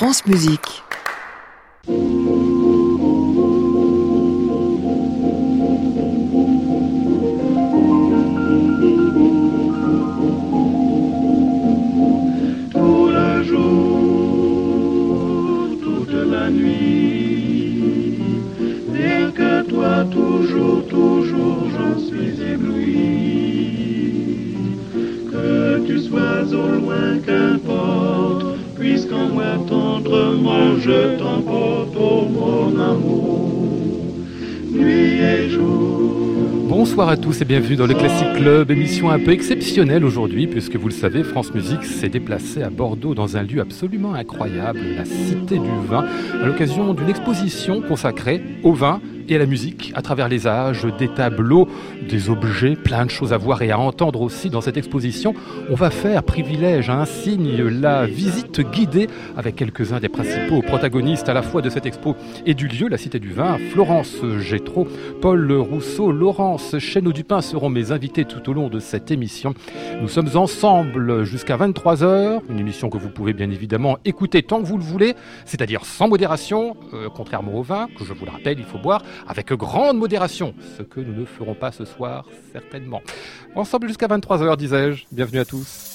France Musique. À tous et bienvenue dans le Classic Club, émission un peu exceptionnelle aujourd'hui puisque vous le savez, France Musique s'est déplacée à Bordeaux dans un lieu absolument incroyable, la Cité du Vin, à l'occasion d'une exposition consacrée au vin et à la musique à travers les âges, des tableaux, des objets, plein de choses à voir et à entendre aussi dans cette exposition. On va faire privilège à un signe la visite guidée avec quelques-uns des principaux protagonistes à la fois de cette expo et du lieu, la Cité du Vin. Florence Gétraud, Paul Rousseau, Laurence Chesneau-Dupin seront mes invités tout au long de cette émission. Nous sommes ensemble jusqu'à 23h, une émission que vous pouvez bien évidemment écouter tant que vous le voulez, c'est-à-dire sans modération, euh, contrairement au vin, que je vous le rappelle, il faut boire avec grande modération, ce que nous ne ferons pas ce soir certainement. Ensemble jusqu'à 23h, disais-je. Bienvenue à tous.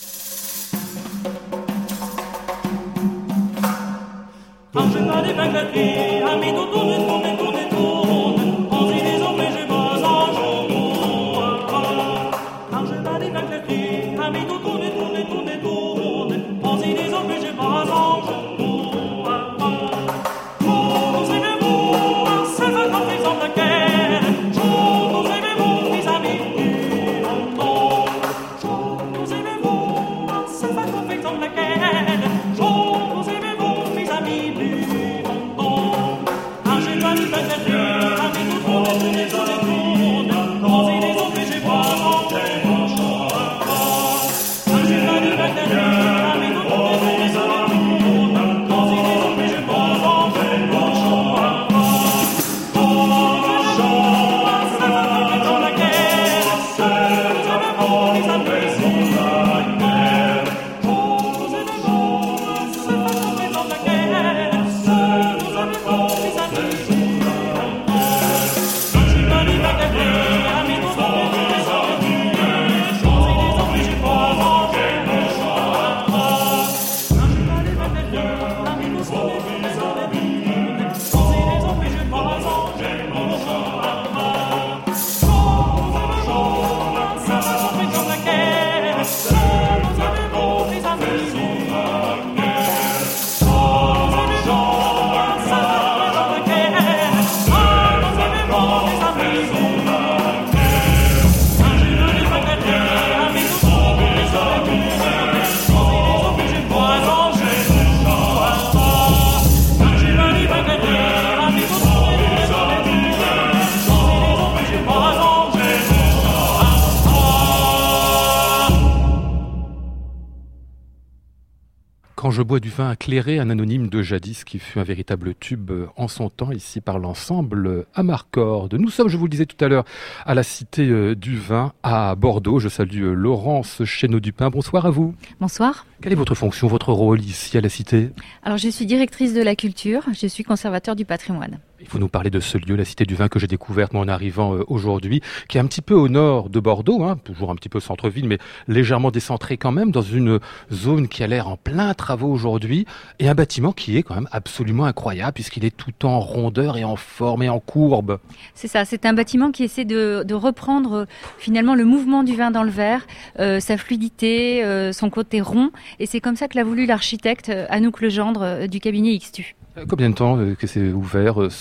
Je bois du vin éclairé, un anonyme de jadis qui fut un véritable tube en son temps, ici par l'ensemble Amarcord. Nous sommes, je vous le disais tout à l'heure, à la Cité euh, du Vin à Bordeaux. Je salue euh, Laurence Chesneau-Dupin. Bonsoir à vous. Bonsoir. Quelle est votre fonction, votre rôle ici à la Cité? Alors, je suis directrice de la culture, je suis conservateur du patrimoine. Il faut nous parler de ce lieu, la Cité du Vin, que j'ai découverte moi en arrivant euh, aujourd'hui, qui est un petit peu au nord de Bordeaux, hein, toujours un petit peu centre-ville, mais légèrement décentré quand même, dans une zone qui a l'air en plein travaux aujourd'hui, et un bâtiment qui est quand même absolument incroyable, puisqu'il est tout en rondeur et en forme et en courbe. C'est ça, c'est un bâtiment qui essaie de, de reprendre euh, finalement le mouvement du vin dans le verre, euh, sa fluidité, euh, son côté rond, et c'est comme ça que l'a voulu l'architecte Anouk Legendre du cabinet XTU. Combien de temps que c'est ouvert,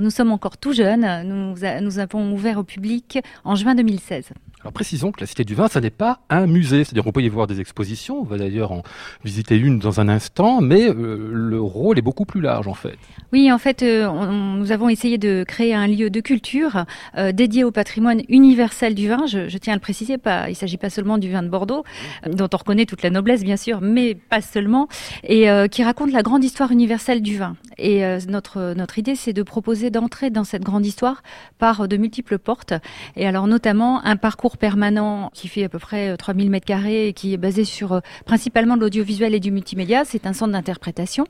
nous sommes encore tout jeunes, nous avons ouvert au public en juin 2016. Alors précisons que la Cité du Vin, ça n'est pas un musée, c'est-à-dire qu'on peut y voir des expositions, on va d'ailleurs en visiter une dans un instant, mais euh, le rôle est beaucoup plus large en fait. Oui, en fait, euh, nous avons essayé de créer un lieu de culture euh, dédié au patrimoine universel du vin. Je, tiens à le préciser, il ne s'agit pas seulement du vin de Bordeaux, dont on reconnaît toute la noblesse, bien sûr, mais pas seulement, et qui raconte la grande histoire universelle du vin. Et notre, notre idée, c'est de proposer d'entrer dans cette grande histoire par de multiples portes, et alors notamment un parcours permanent qui fait à peu près euh, 3000 mètres carrés et qui est basé sur euh, principalement de l'audiovisuel et du multimédia. C'est un centre d'interprétation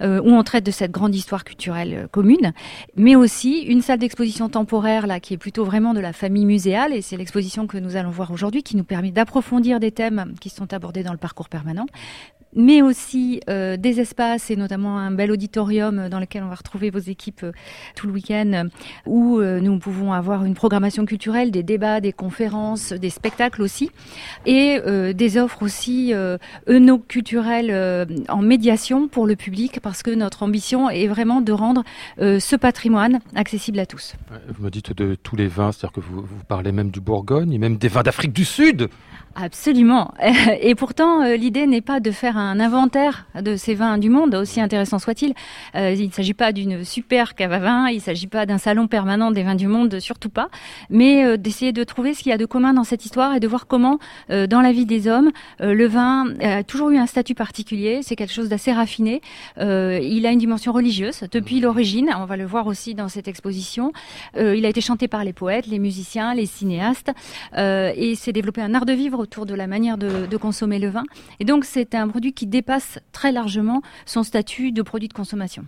euh, où on traite de cette grande histoire culturelle euh, commune, mais aussi une salle d'exposition temporaire là qui est plutôt vraiment de la famille muséale et c'est l'exposition que nous allons voir aujourd'hui qui nous permet d'approfondir des thèmes qui sont abordés dans le parcours permanent mais aussi euh, des espaces et notamment un bel auditorium dans lequel on va retrouver vos équipes euh, tout le week-end, où euh, nous pouvons avoir une programmation culturelle, des débats, des conférences, des spectacles aussi, et des offres aussi œnoculturelles en médiation pour le public, parce que notre ambition est vraiment de rendre ce patrimoine accessible à tous. Vous me dites de tous les vins, c'est-à-dire que vous, vous parlez même du Bourgogne et même des vins d'Afrique du Sud. Absolument. Et pourtant, l'idée n'est pas de faire un inventaire de ces vins du monde, aussi intéressant soit-il. Euh, il ne s'agit pas d'une super cave à vin, il ne s'agit pas d'un salon permanent des vins du monde, surtout pas, mais euh, d'essayer de trouver ce qu'il y a de commun dans cette histoire et de voir comment, euh, dans la vie des hommes, le vin a toujours eu un statut particulier, c'est quelque chose d'assez raffiné. Il a une dimension religieuse depuis l'origine, on va le voir aussi dans cette exposition. Il a été chanté par les poètes, les musiciens, les cinéastes, et s'est développé un art de vivre autour de la manière de, de consommer le vin. Et donc c'est un produit qui dépasse très largement son statut de produit de consommation.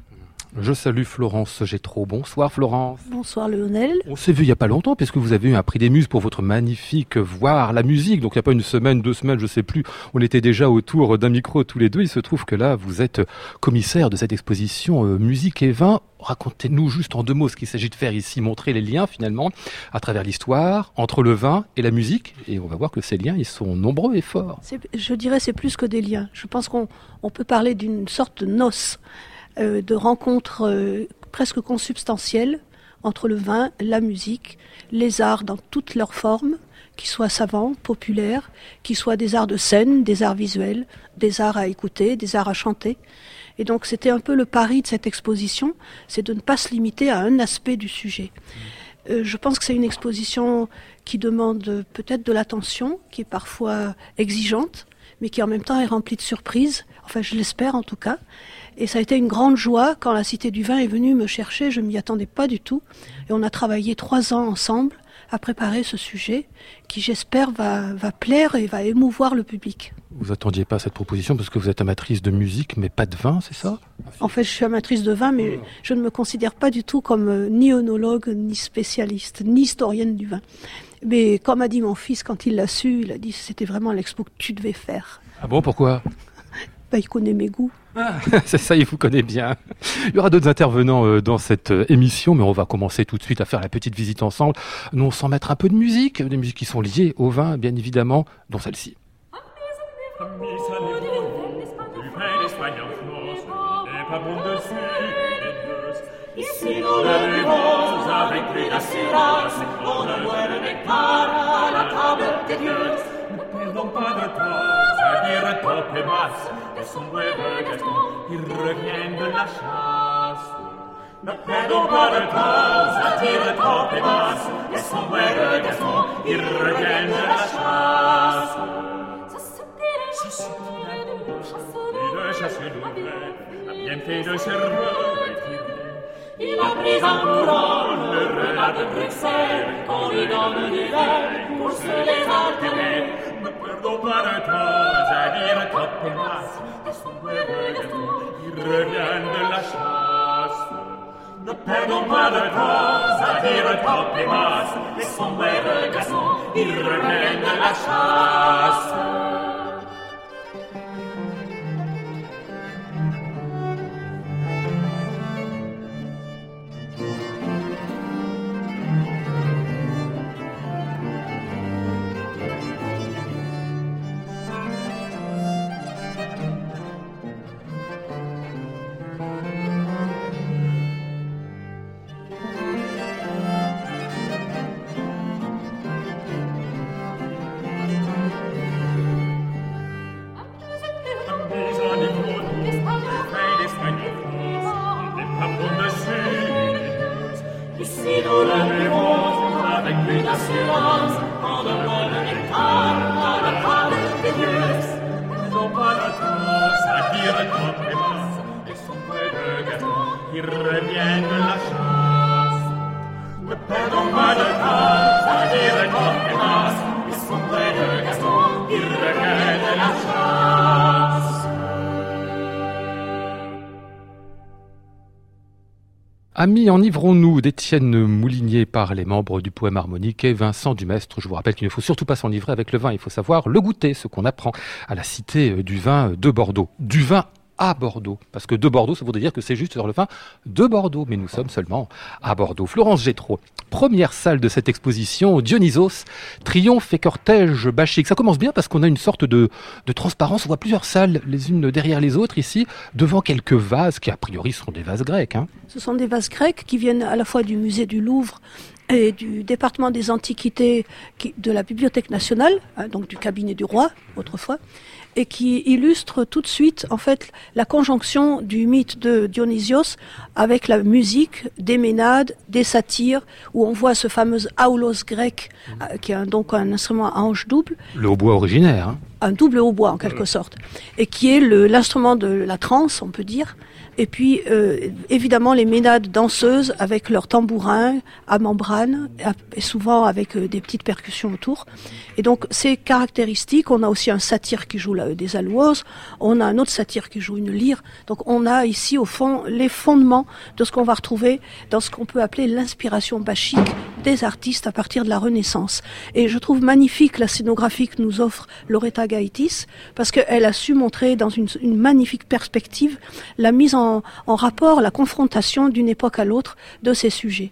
Je salue Florence Gétro. Bonsoir Florence. Bonsoir Lionel. On s'est vu il y a pas longtemps puisque vous avez eu un prix des Muses pour votre magnifique voir la musique. Donc il n'y a pas une semaine, deux semaines, je sais plus. On était déjà autour d'un micro tous les deux. Il se trouve que là, vous êtes commissaire de cette exposition euh, musique et vin. Racontez-nous juste en deux mots ce qu'il s'agit de faire ici, montrer les liens finalement à travers l'histoire entre le vin et la musique. Et on va voir que ces liens, ils sont nombreux et forts. Je dirais c'est plus que des liens. Je pense qu'on on peut parler d'une sorte de noce, euh, de rencontre euh, presque consubstantielle entre le vin, la musique, les arts dans toutes leurs formes, qu'ils soient savants, populaires, qu'ils soient des arts de scène, des arts visuels, des arts à écouter, des arts à chanter. Et donc c'était un peu le pari de cette exposition, c'est de ne pas se limiter à un aspect du sujet. Euh, je pense que c'est une exposition qui demande peut-être de l'attention, qui est parfois exigeante, mais qui en même temps est remplie de surprises. Enfin, je l'espère en tout cas. Et ça a été une grande joie quand la Cité du Vin est venue me chercher. Je m'y attendais pas du tout. Et on a travaillé trois ans ensemble à préparer ce sujet qui, j'espère, va plaire et va émouvoir le public. Vous attendiez pas à cette proposition parce que vous êtes amatrice de musique mais pas de vin, c'est ça? En fait, je suis amatrice de vin, mais je ne me considère pas du tout comme euh, ni œnologue, ni spécialiste, ni historienne du vin. Mais comme a dit mon fils quand il l'a su, il a dit que c'était vraiment l'expo que tu devais faire. Ah bon, pourquoi? Bah, il connaît mes goûts. C'est ça, il vous connaît bien. Il y aura d'autres intervenants euh, dans cette euh, émission, mais on va commencer tout de suite à faire la petite visite ensemble. Nous, on s'en mettre un peu de musique, des musiques qui sont liées au vin, bien évidemment, dont celle-ci. Misa le bon, du pain d'Espagne en France, n'est pas bon de suite. Ici nous le buvons avec plus d'assurance, on ne boit le nectar à la table des dieux. Ne perdons pas de temps à dire top et basse, et son brave Gaston, il revient de la chasse. Ne perdons pas de temps à dire top et basse, et son brave Gaston, il revient de la chasse. Et le chasseur d'ouvert a bien fait de. Il a pris en courant le renard de Bruxelles qu'on lui donne du vin pour se les alterner. Ne perdons pas de temps à dire masse et son brave Gaston, il revient de la chasse. Ne perdons pas de temps à dire masse et son brave Gaston, il revient de la chasse. Amis, enivrons-nous d'Étienne Moulinier par les membres du poème harmonique et Vincent Dumestre. Je vous rappelle qu'il ne faut surtout pas s'enivrer avec le vin, il faut savoir le goûter, ce qu'on apprend à la cité du vin de Bordeaux. Du vin à Bordeaux. Parce que de Bordeaux, ça voudrait dire que c'est juste sur le vin de Bordeaux. Mais nous sommes seulement à Bordeaux. Florence Gétro, première salle de cette exposition, Dionysos, triomphe et cortège bachique. Ça commence bien parce qu'on a une sorte de, de transparence. On voit plusieurs salles, les unes derrière les autres, ici, devant quelques vases qui, a priori, sont des vases grecs. Hein. Ce sont des vases grecs qui viennent à la fois du musée du Louvre et du département des antiquités qui- de la Bibliothèque nationale, hein, donc du cabinet du roi autrefois, et qui illustrent tout de suite en fait la conjonction du mythe de Dionysios avec la musique des ménades, des satyres, où on voit ce fameux aulos grec, euh, qui est donc un instrument à hanche double, Le hautbois originaire. hein. un double hautbois en quelque sorte, et qui est l'instrument de la trance, on peut dire. Et puis, euh, évidemment, les ménades danseuses avec leurs tambourins à membrane, et souvent avec euh, des petites percussions autour. Et donc, c'est caractéristique. On a aussi un satyre qui joue des alouoses. On a un autre satyre qui joue une lyre. Donc, on a ici, au fond, les fondements de ce qu'on va retrouver dans ce qu'on peut appeler l'inspiration bachique des artistes à partir de la Renaissance. Et je trouve magnifique la scénographie que nous offre Loretta Gaitis, parce qu'elle a su montrer dans une, magnifique perspective la mise en rapport, la confrontation d'une époque à l'autre de ces sujets.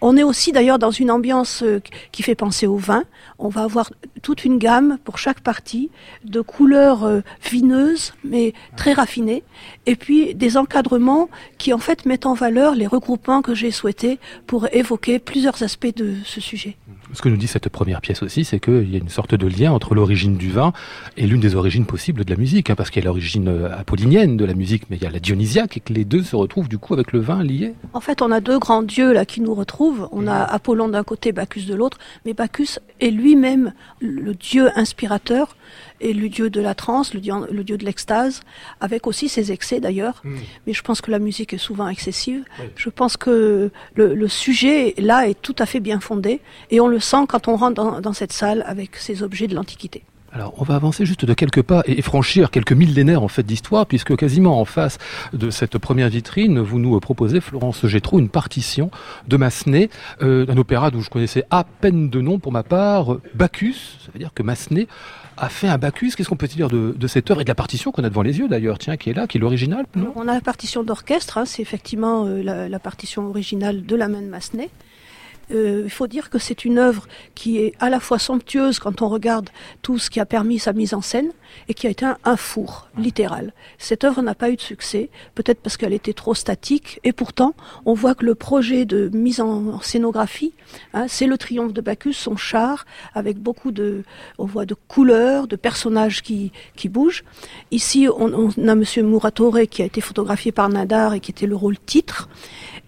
On est aussi d'ailleurs dans une ambiance euh, qui fait penser au vin. On va avoir toute une gamme pour chaque partie de couleurs euh, vineuses mais très raffinées et puis des encadrements qui en fait mettent en valeur les regroupements que j'ai souhaités pour évoquer plusieurs aspects de ce sujet. Ce que nous dit cette première pièce aussi, c'est qu'il y a une sorte de lien entre l'origine du vin et l'une des origines possibles de la musique, hein, parce qu'il y a l'origine euh, apollinienne de la musique, mais il y a la dionysiaque, et que les deux se retrouvent du coup avec le vin lié. En fait, on a deux grands dieux là qui nous retrouvent. On a Apollon d'un côté, Bacchus de l'autre, mais Bacchus est lui-même le dieu inspirateur et le dieu de la transe, le dieu, le dieu de l'extase, avec aussi ses excès d'ailleurs. Mais je pense que la musique est souvent excessive. Je pense que le, le sujet là est tout à fait bien fondé et on le sent quand on rentre dans, dans cette salle avec ces objets de l'Antiquité. Alors, on va avancer juste de quelques pas et franchir quelques millénaires en fait d'histoire, puisque quasiment en face de cette première vitrine, vous nous proposez, Florence Gétro, une partition de Massenet, euh, d'un opéra dont je connaissais à peine de nom pour ma part, Bacchus. Ça veut dire que Massenet a fait un Bacchus. Qu'est-ce qu'on peut dire de, cette œuvre et de la partition qu'on a devant les yeux d'ailleurs, tiens, qui est là, qui est l'original, On a la partition d'orchestre, hein, c'est effectivement euh, la, la partition originale de la main de Massenet. Euh, il faut dire que c'est une œuvre qui est à la fois somptueuse quand on regarde tout ce qui a permis sa mise en scène et qui a été un, un four littéral. Cette œuvre n'a pas eu de succès, peut-être parce qu'elle était trop statique, et pourtant on voit que le projet de mise en, en scénographie, hein, c'est le triomphe de Bacchus, son char, avec beaucoup de, on voit de couleurs, de personnages qui, qui bougent. Ici, on, on a Monsieur Muratoré qui a été photographié par Nadar et qui était le rôle titre.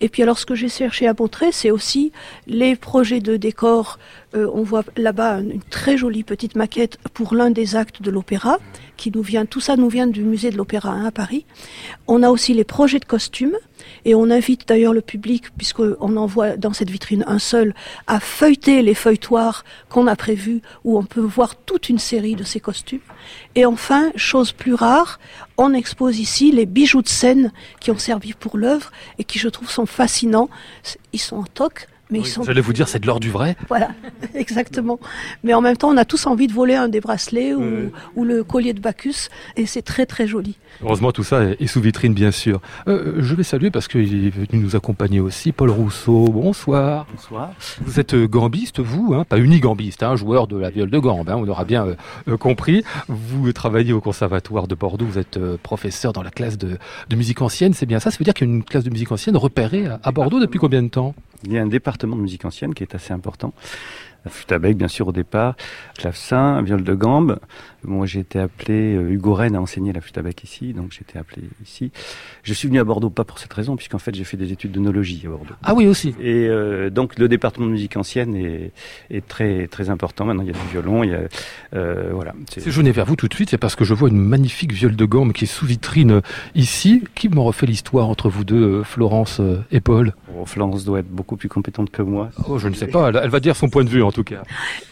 Et puis alors ce que j'ai cherché à montrer, c'est aussi les projets de décor. Euh, on voit là-bas une très jolie petite maquette pour l'un des actes de l'opéra, qui nous vient, tout ça nous vient du musée de l'opéra hein, à Paris. On a aussi les projets de costumes, et on invite d'ailleurs le public, puisqu'on en voit dans cette vitrine un seul, à feuilleter les feuilletoirs qu'on a prévus, où on peut voir toute une série de ces costumes. Et enfin, chose plus rare, on expose ici les bijoux de scène qui ont servi pour l'œuvre et qui, je trouve, sont fascinants. Ils sont en toc, mais ils sont J'allais vous dire, c'est de l'or du vrai. voilà, exactement. Mais en même temps, on a tous envie de voler un des bracelets ou, ou le collier de Bacchus, et c'est très très joli. Heureusement, tout ça est sous vitrine, bien sûr. Euh, je vais saluer parce qu'il est venu nous accompagner aussi, Paul Rousseau. Bonsoir. Bonsoir. Vous êtes euh, gambiste, vous, hein, pas unigambiste, hein, joueur de la viole de gambe, hein, on aura bien euh, euh, compris. Vous travaillez au Conservatoire de Bordeaux, vous êtes euh, professeur dans la classe de, de musique ancienne, c'est bien ça? Ça veut dire qu'il y a une classe de musique ancienne repérée à, à Bordeaux depuis combien de temps? Il y a un département de musique ancienne qui est assez important. La flûte à bec, bien sûr, au départ, clavecin, viol de gambe. Moi, j'ai été appelé, euh, Hugo Rennes a enseigné la flûte à bec ici, donc j'ai été appelé ici. Je suis venu à Bordeaux pas pour cette raison, puisqu'en fait, j'ai fait des études d'œnologie à Bordeaux. Ah oui, aussi. Et euh, donc, le département de musique ancienne est, est très, très important. Maintenant, il y a du violon, il y a, euh, voilà. C'est- Si je venais vers vous tout de suite, c'est parce que je vois une magnifique viole de gambe qui est sous vitrine ici. Qui m'en refait l'histoire entre vous deux, Florence et Paul? Bon, Florence doit être beaucoup plus compétente que moi. Oh, je ne sais pas, elle, elle va dire son point de vue en tout cas.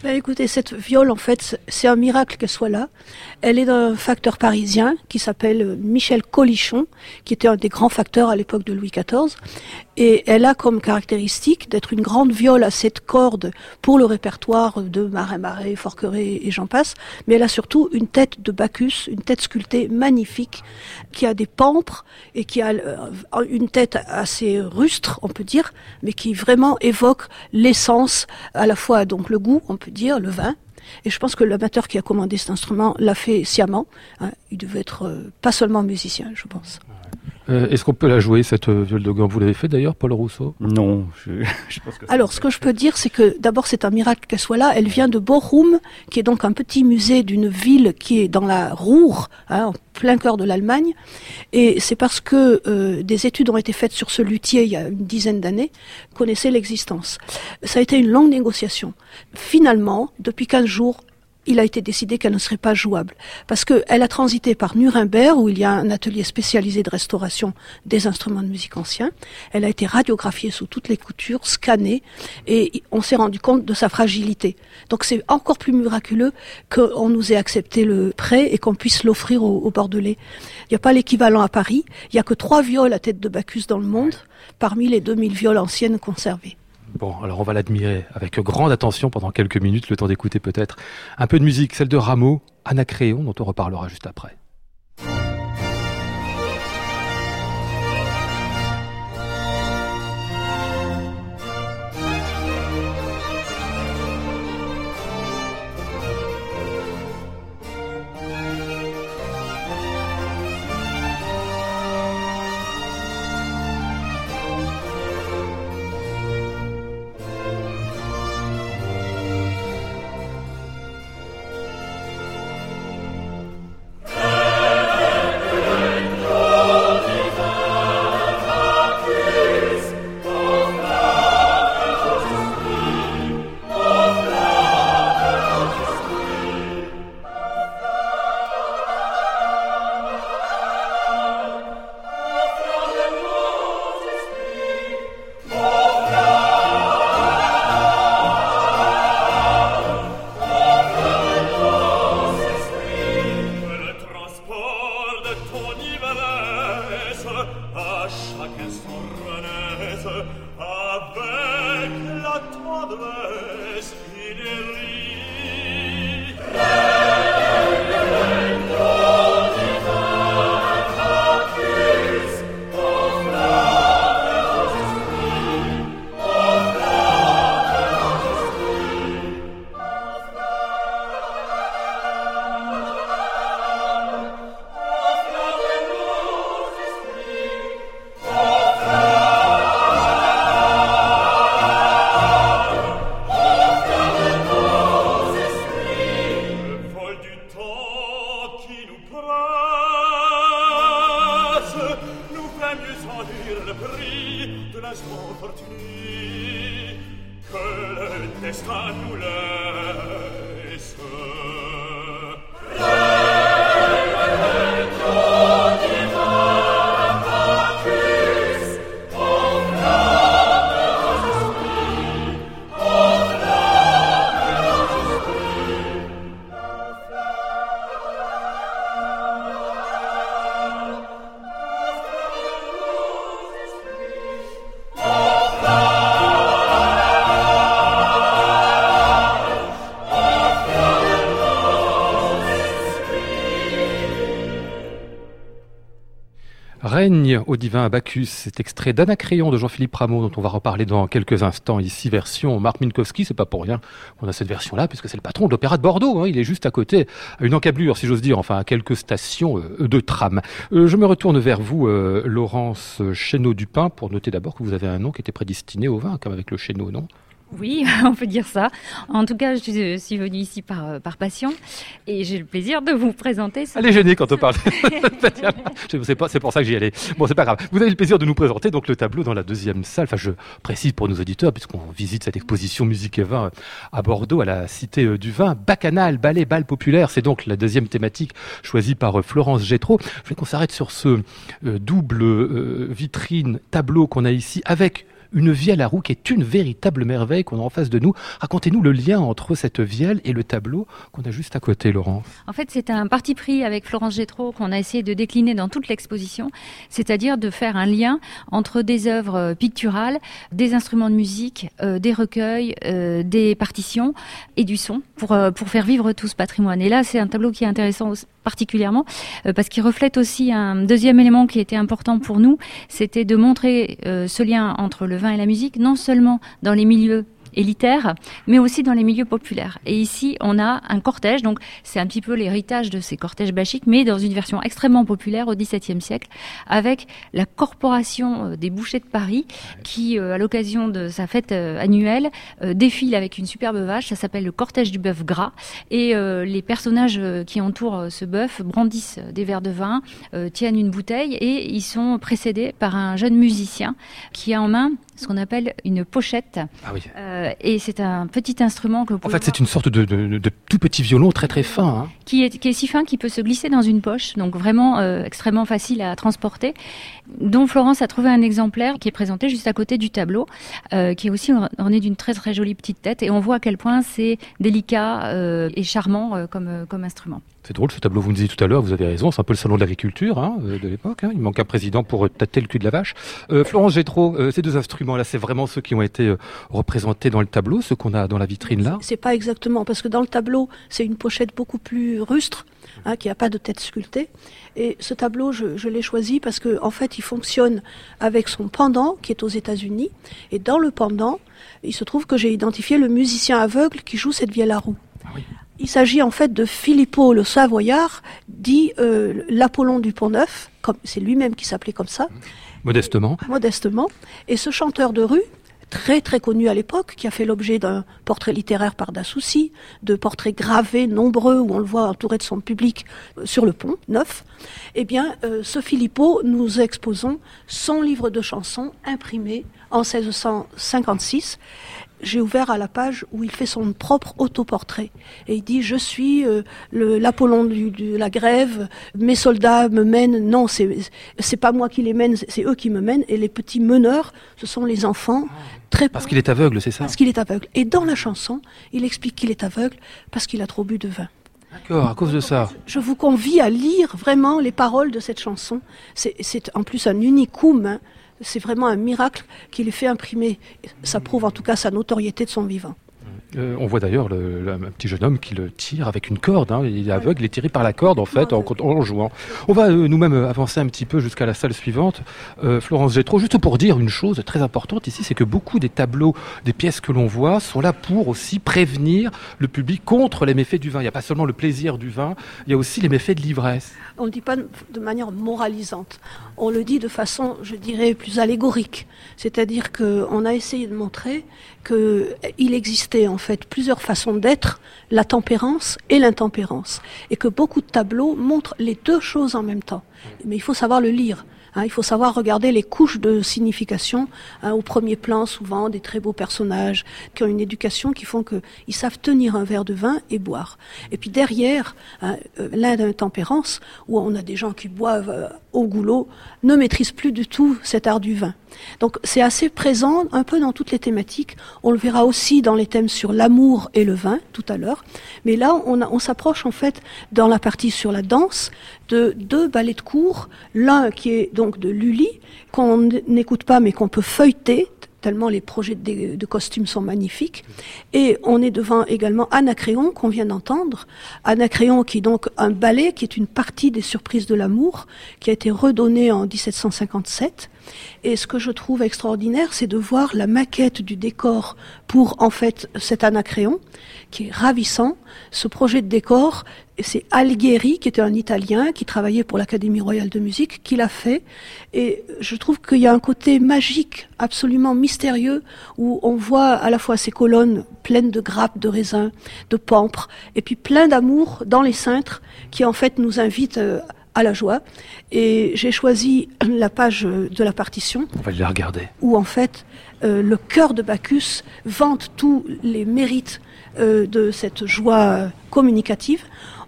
Ben, écoutez, cette viole, en fait, c'est un miracle qu'elle soit là. Elle est d'un facteur parisien qui s'appelle euh, Michel Colichon, qui était un des grands facteurs à l'époque de Louis XIV. Et elle a comme caractéristique d'être une grande viole à sept cordes pour le répertoire de Marin-Marais, Forqueray et j'en passe. Mais elle a surtout une tête de Bacchus, une tête sculptée magnifique, qui a des pampres et qui a euh, une tête assez rustre, on peut dire, mais qui vraiment évoque l'essence, à la fois donc le goût, on peut dire, le vin, et je pense que l'amateur qui a commandé cet instrument l'a fait sciemment. hein. Il devait être euh, pas seulement musicien, je pense. Euh, Est-ce qu'on peut la jouer, cette euh, viole de gamme Vous l'avez fait d'ailleurs, Paul Rousseau? Non, je, je pense que ça Alors, ce que je peux dire, c'est que d'abord, c'est un miracle qu'elle soit là. Elle vient de Bochum, qui est donc un petit musée d'une ville qui est dans la Ruhr, hein, en plein cœur de l'Allemagne. Et c'est parce que euh, des études ont été faites sur ce luthier il y a une dizaine d'années, connaissait l'existence. Ça a été une longue négociation. Finalement, depuis 15 jours, il a été décidé qu'elle ne serait pas jouable. Parce qu'elle a transité par Nuremberg, où il y a un atelier spécialisé de restauration des instruments de musique anciens. Elle a été radiographiée sous toutes les coutures, scannée, et on s'est rendu compte de sa fragilité. Donc c'est encore plus miraculeux qu'on nous ait accepté le prêt et qu'on puisse l'offrir aux, aux Bordelais. Il n'y a pas l'équivalent à Paris. Il n'y a que trois violes à tête de Bacchus dans le monde, parmi les 2000 violes anciennes conservées. Bon, alors on va l'admirer avec grande attention pendant quelques minutes, le temps d'écouter peut-être un peu de musique, celle de Rameau, Anacréon, dont on reparlera juste après. Au divin Bacchus, cet extrait d'Anacréon de Jean-Philippe Rameau, dont on va reparler dans quelques instants, ici version Marc Minkowski, c'est pas pour rien qu'on a cette version-là, puisque c'est le patron de l'Opéra de Bordeaux, hein, il est juste à côté, à une encablure, si j'ose dire, enfin à quelques stations euh, de tram. Euh, je me retourne vers vous, euh, Laurence Chénaud-Dupin, pour noter d'abord que vous avez un nom qui était prédestiné au vin, comme avec le Chénaud, non? Oui, on peut dire ça. En tout cas, je suis, euh, venue ici par, euh, par passion et j'ai le plaisir de vous présenter. ce- est gênée quand on parle. Je sais pas, c'est pour ça que j'y allais. Bon, c'est pas grave. Vous avez le plaisir de nous présenter donc le tableau dans la deuxième salle. Enfin, je précise pour nos auditeurs, puisqu'on visite cette exposition musique et vin à Bordeaux, à la Cité euh, du Vin, bacchanal, ballet, bal populaire. C'est donc la deuxième thématique choisie par euh, Florence Gétro. Je veux qu'on s'arrête sur ce euh, double euh, vitrine tableau qu'on a ici avec une vielle à roue qui est une véritable merveille qu'on a en face de nous. Racontez-nous le lien entre cette vielle et le tableau qu'on a juste à côté, Laurence. En fait, c'est un parti pris avec Florence Gétraud qu'on a essayé de décliner dans toute l'exposition, c'est-à-dire de faire un lien entre des œuvres euh, picturales, des instruments de musique, euh, des recueils, euh, des partitions et du son pour, pour faire vivre tout ce patrimoine. Et là, c'est un tableau qui est intéressant particulièrement euh, parce qu'il reflète aussi un deuxième élément qui était important pour nous, c'était de montrer euh, ce lien entre le vin et la musique, non seulement dans les milieux élitaires, mais aussi dans les milieux populaires. Et ici, on a un cortège, donc c'est un petit peu l'héritage de ces cortèges bachiques, mais dans une version extrêmement populaire au XVIIe siècle, avec la corporation euh, des bouchers de Paris, qui, euh, à l'occasion de sa fête euh, annuelle, défile avec une superbe vache. Ça s'appelle le cortège du bœuf gras. Et les personnages qui entourent ce bœuf brandissent des verres de vin, tiennent une bouteille, et ils sont précédés par un jeune musicien qui a en main ce qu'on appelle une pochette. Ah oui. Euh, et c'est un petit instrument que vous En fait, c'est une sorte de, de- de tout petit violon très très fin. hein. qui est, qui est si fin qu'il peut se glisser dans une poche, donc vraiment euh, extrêmement facile à transporter, dont Florence a trouvé un exemplaire qui est présenté juste à côté du tableau, euh, qui est aussi orné d'une très très jolie petite tête, et on voit à quel point c'est délicat et charmant comme, comme instrument. C'est drôle ce tableau, vous me disiez tout à l'heure, vous avez raison, c'est un peu le salon de l'agriculture hein, euh, de l'époque. hein. Il manque un président pour euh, tâter le cul de la vache. Euh, Florence Gétraud, euh, ces deux instruments-là, c'est vraiment ceux qui ont été représentés dans le tableau, ceux qu'on a dans la vitrine là? C'est pas exactement, parce que dans le tableau, c'est une pochette beaucoup plus rustre, hein, qui n'a pas de tête sculptée. Et ce tableau, je, je l'ai choisi parce que, en fait, il fonctionne avec son pendant, qui est aux États-Unis. Et dans le pendant, il se trouve que j'ai identifié le musicien aveugle qui joue cette vielle à roue. oui. Il s'agit en fait de Filippo le Savoyard, dit euh, l'Apollon du Pont-Neuf, comme c'est lui-même qui s'appelait comme ça Modestement. modestement. Et ce chanteur de rue, très très connu à l'époque, qui a fait l'objet d'un portrait littéraire par Dassouci, de portraits gravés nombreux où on le voit entouré de son public euh, sur le pont neuf, eh bien, euh, ce Filippo, nous exposons son livre de chansons imprimé en 1656. J'ai ouvert à la page où il fait son propre autoportrait. Et il dit, je suis euh, l'Apollon de la grève, mes soldats me mènent. Non, c'est pas moi qui les mène, c'est- eux qui me mènent. Et les petits meneurs, ce sont les enfants, très Parce qu'il est aveugle, c'est ça parce qu'il est aveugle. Et dans la chanson, il explique qu'il est aveugle parce qu'il a trop bu de vin. D'accord, à cause de ça. Je vous convie à lire vraiment les paroles de cette chanson. C'est- C'est en plus un unicum. hein. C'est vraiment un miracle qu'il ait fait imprimer. Ça prouve en tout cas sa notoriété de son vivant. Euh, on voit d'ailleurs le, le- un petit jeune homme qui le tire avec une corde. hein. Il est aveugle, il est tiré par la corde en fait en, en jouant. On va euh, nous-mêmes euh, avancer un petit peu jusqu'à la salle suivante. Euh, Florence Gétraud, juste pour dire une chose très importante ici, c'est que beaucoup des tableaux, des pièces que l'on voit sont là pour aussi prévenir le public contre les méfaits du vin. Il n'y a pas seulement le plaisir du vin, il y a aussi les méfaits de l'ivresse. On ne dit pas de manière moralisante. On le dit de façon, je dirais, plus allégorique. C'est-à-dire qu'on a essayé de montrer qu'il existait en fait plusieurs façons d'être, la tempérance et l'intempérance. Et que beaucoup de tableaux montrent les deux choses en même temps. Mais il faut savoir le lire. hein. il faut savoir regarder les couches de signification. hein, au premier plan, souvent, des très beaux personnages qui ont une éducation qui font qu'ils savent tenir un verre de vin et boire. Et puis derrière, hein, euh, l'un d'intempérance, où on a des gens qui boivent euh, au goulot, ne maîtrisent plus du tout cet art du vin. Donc c'est assez présent un peu dans toutes les thématiques. On le verra aussi dans les thèmes sur l'amour et le vin tout à l'heure. Mais là, on s'approche en fait dans la partie sur la danse de deux ballets de cours. L'un qui est donc de Lully, qu'on n'écoute pas mais qu'on peut feuilleter tellement les projets de, costumes sont magnifiques. Et on est devant également Anacréon qu'on vient d'entendre. Anacréon qui est donc un ballet qui est une partie des surprises de l'amour qui a été redonné en 1757. Et ce que je trouve extraordinaire, c'est de voir la maquette du décor pour en fait cet Anacréon qui est ravissant. Ce projet de décor, c'est Alighieri qui était un Italien qui travaillait pour l'Académie royale de musique qui l'a fait. Et je trouve qu'il y a un côté magique, absolument mystérieux, où on voit à la fois ces colonnes pleines de grappes de raisin, de pampres, et puis plein d'amour dans les cintres qui en fait nous invitent euh, à la joie. Et j'ai choisi la page de la partition On va les regarder. où en fait euh, le cœur de Bacchus vante tous les mérites euh, de cette joie euh, communicative.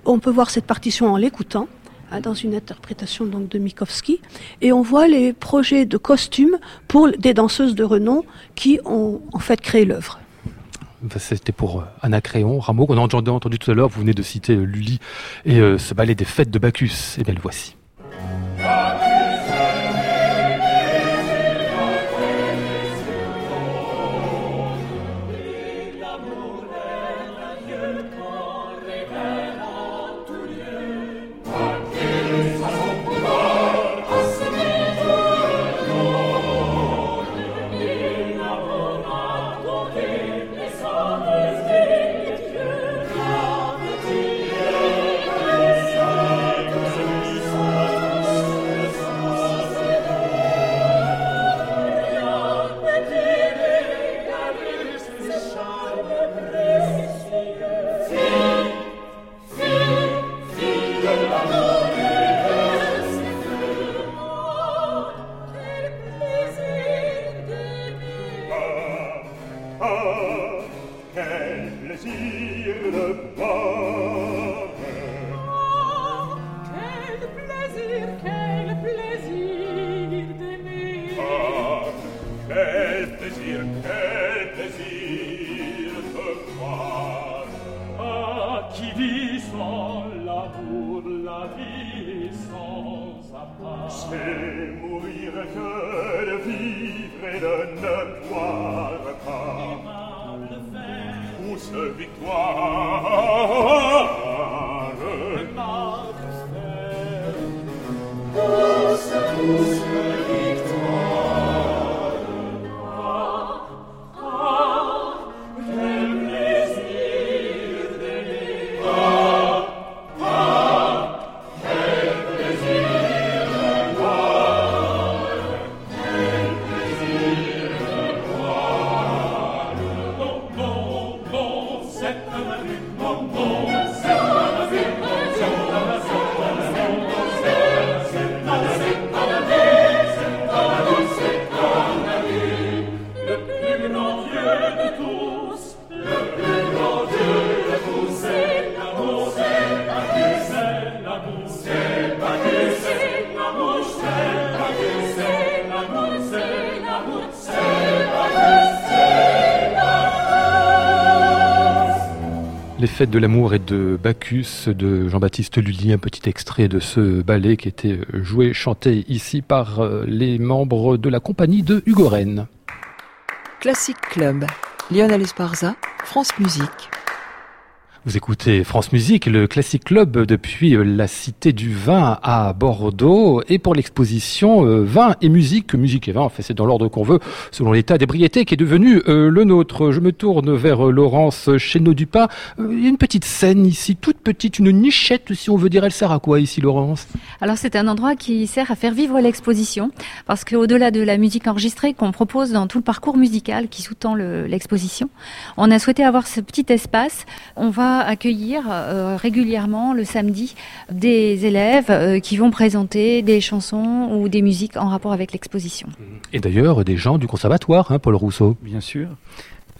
On peut voir cette partition en l'écoutant. hein, dans une interprétation donc de Mikovski. Et on voit les projets de costumes pour des danseuses de renom qui ont en fait créé l'œuvre. C'était pour euh, Anna Créon, Rameau, qu'on a entendu, tout à l'heure. Vous venez de citer euh, Lully et euh, ce ballet des fêtes de Bacchus. Et bien le voici. Eden ne pleure pas. Aimable fête. Où se victoire Les fêtes de l'amour et de Bacchus de Jean-Baptiste Lully, un petit extrait de ce ballet qui était joué, chanté ici par euh, les membres de la compagnie de Hugo Rennes. Classic Club. Lionel Esparza, France Musique. Vous écoutez France Musique, le Classic Club depuis euh, la Cité du Vin à Bordeaux et pour l'exposition euh, Vin et musique, musique et vin, en c'est dans l'ordre qu'on veut, selon l'état d'ébriété qui est devenu euh, le nôtre. Je me tourne vers Laurence Chénaud-Dupin. Il y a une petite scène ici, toute petite, une nichette si on veut dire. Elle sert à quoi ici Laurence? Alors c'est un endroit qui sert à faire vivre l'exposition, parce qu'au-delà de la musique enregistrée qu'on propose dans tout le parcours musical qui sous-tend le- l'exposition, on a souhaité avoir ce petit espace. On va accueillir euh, régulièrement le samedi des élèves euh, qui vont présenter des chansons ou des musiques en rapport avec l'exposition. Et d'ailleurs des gens du conservatoire, hein, Paul Rousseau. Bien sûr.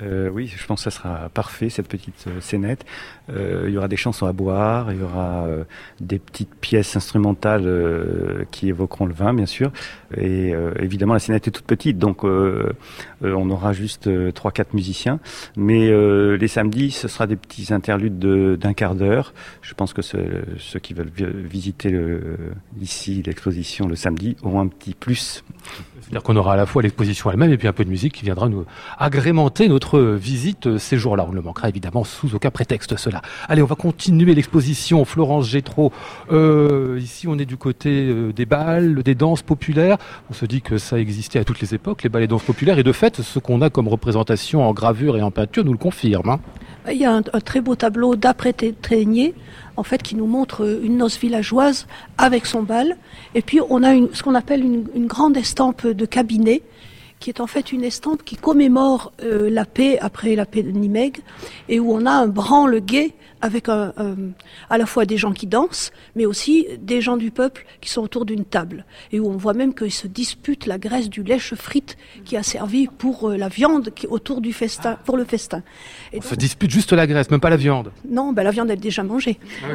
Euh, oui, je pense que ça sera parfait, cette petite euh, scénette. Euh, il y aura des chansons à boire, il y aura euh, des petites pièces instrumentales euh, qui évoqueront le vin, bien sûr. Et euh, évidemment, la scénette est toute petite, donc euh, euh, on aura juste euh, trois, quatre musiciens. Mais euh, les samedis, ce sera des petits interludes de- d'un quart d'heure. Je pense que ce- ceux qui veulent vi- visiter le, ici l'exposition le samedi auront un petit plus. C'est-à-dire qu'on aura à la fois l'exposition elle-même et puis un peu de musique qui viendra nous agrémenter notre visite ces jours-là. On ne le manquera évidemment sous aucun prétexte cela. Allez, on va continuer l'exposition Florence Gétro. Euh, ici, on est du côté des balles, des danses populaires. On se dit que ça existait à toutes les époques, les ballets et danses populaires. Et de fait, ce qu'on a comme représentation en gravure et en peinture nous le confirme. hein. Il y a un, très beau tableau d'après Trénier, en fait, qui nous montre une noce villageoise avec son bal. Et puis, on a ce qu'on appelle une grande estampe de cabinet, qui est en fait une estampe qui commémore euh, la paix après la paix de Nimègue, et où on a un branle gay avec un, un- à la fois des gens qui dansent, mais aussi des gens du peuple qui sont autour d'une table, et où on voit même qu'ils se disputent la graisse du lèche frite qui a servi pour euh, la viande qui, autour du festin, pour le festin. Et On se dispute juste la graisse, même pas la viande. non, ben la viande elle est déjà mangée.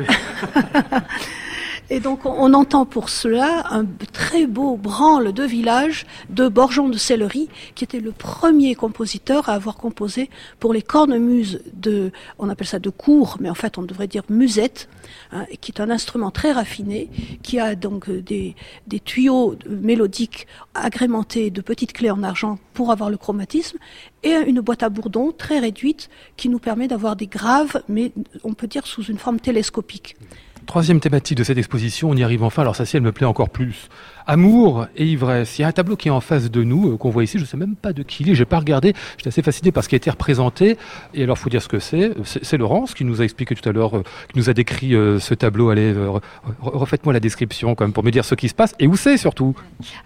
Et donc, on, entend pour cela un très beau branle de village de Borjon de Sellerie, qui était le premier compositeur à avoir composé pour les cornemuses de, on appelle ça de cour, mais en fait, on devrait dire musette, hein, qui est un instrument très raffiné, qui a donc des, des tuyaux mélodiques agrémentés de petites clés en argent pour avoir le chromatisme, et une boîte à bourdon très réduite qui nous permet d'avoir des graves, mais on peut dire sous une forme télescopique. Troisième thématique de cette exposition, on y arrive enfin. Alors ça, si elle me plaît encore plus. Amour et ivresse. Il y a un tableau qui est en face de nous, euh, qu'on voit ici. Je ne sais même pas de qui il est. J'ai pas regardé. J'étais assez fasciné par ce qui a été représenté. Et alors, faut dire ce que c'est. C'est Laurence qui nous a expliqué tout à l'heure, euh, qui nous a décrit euh, ce tableau. Allez, euh, re- re- refaites-moi la description quand même pour me dire ce qui se passe et où c'est surtout.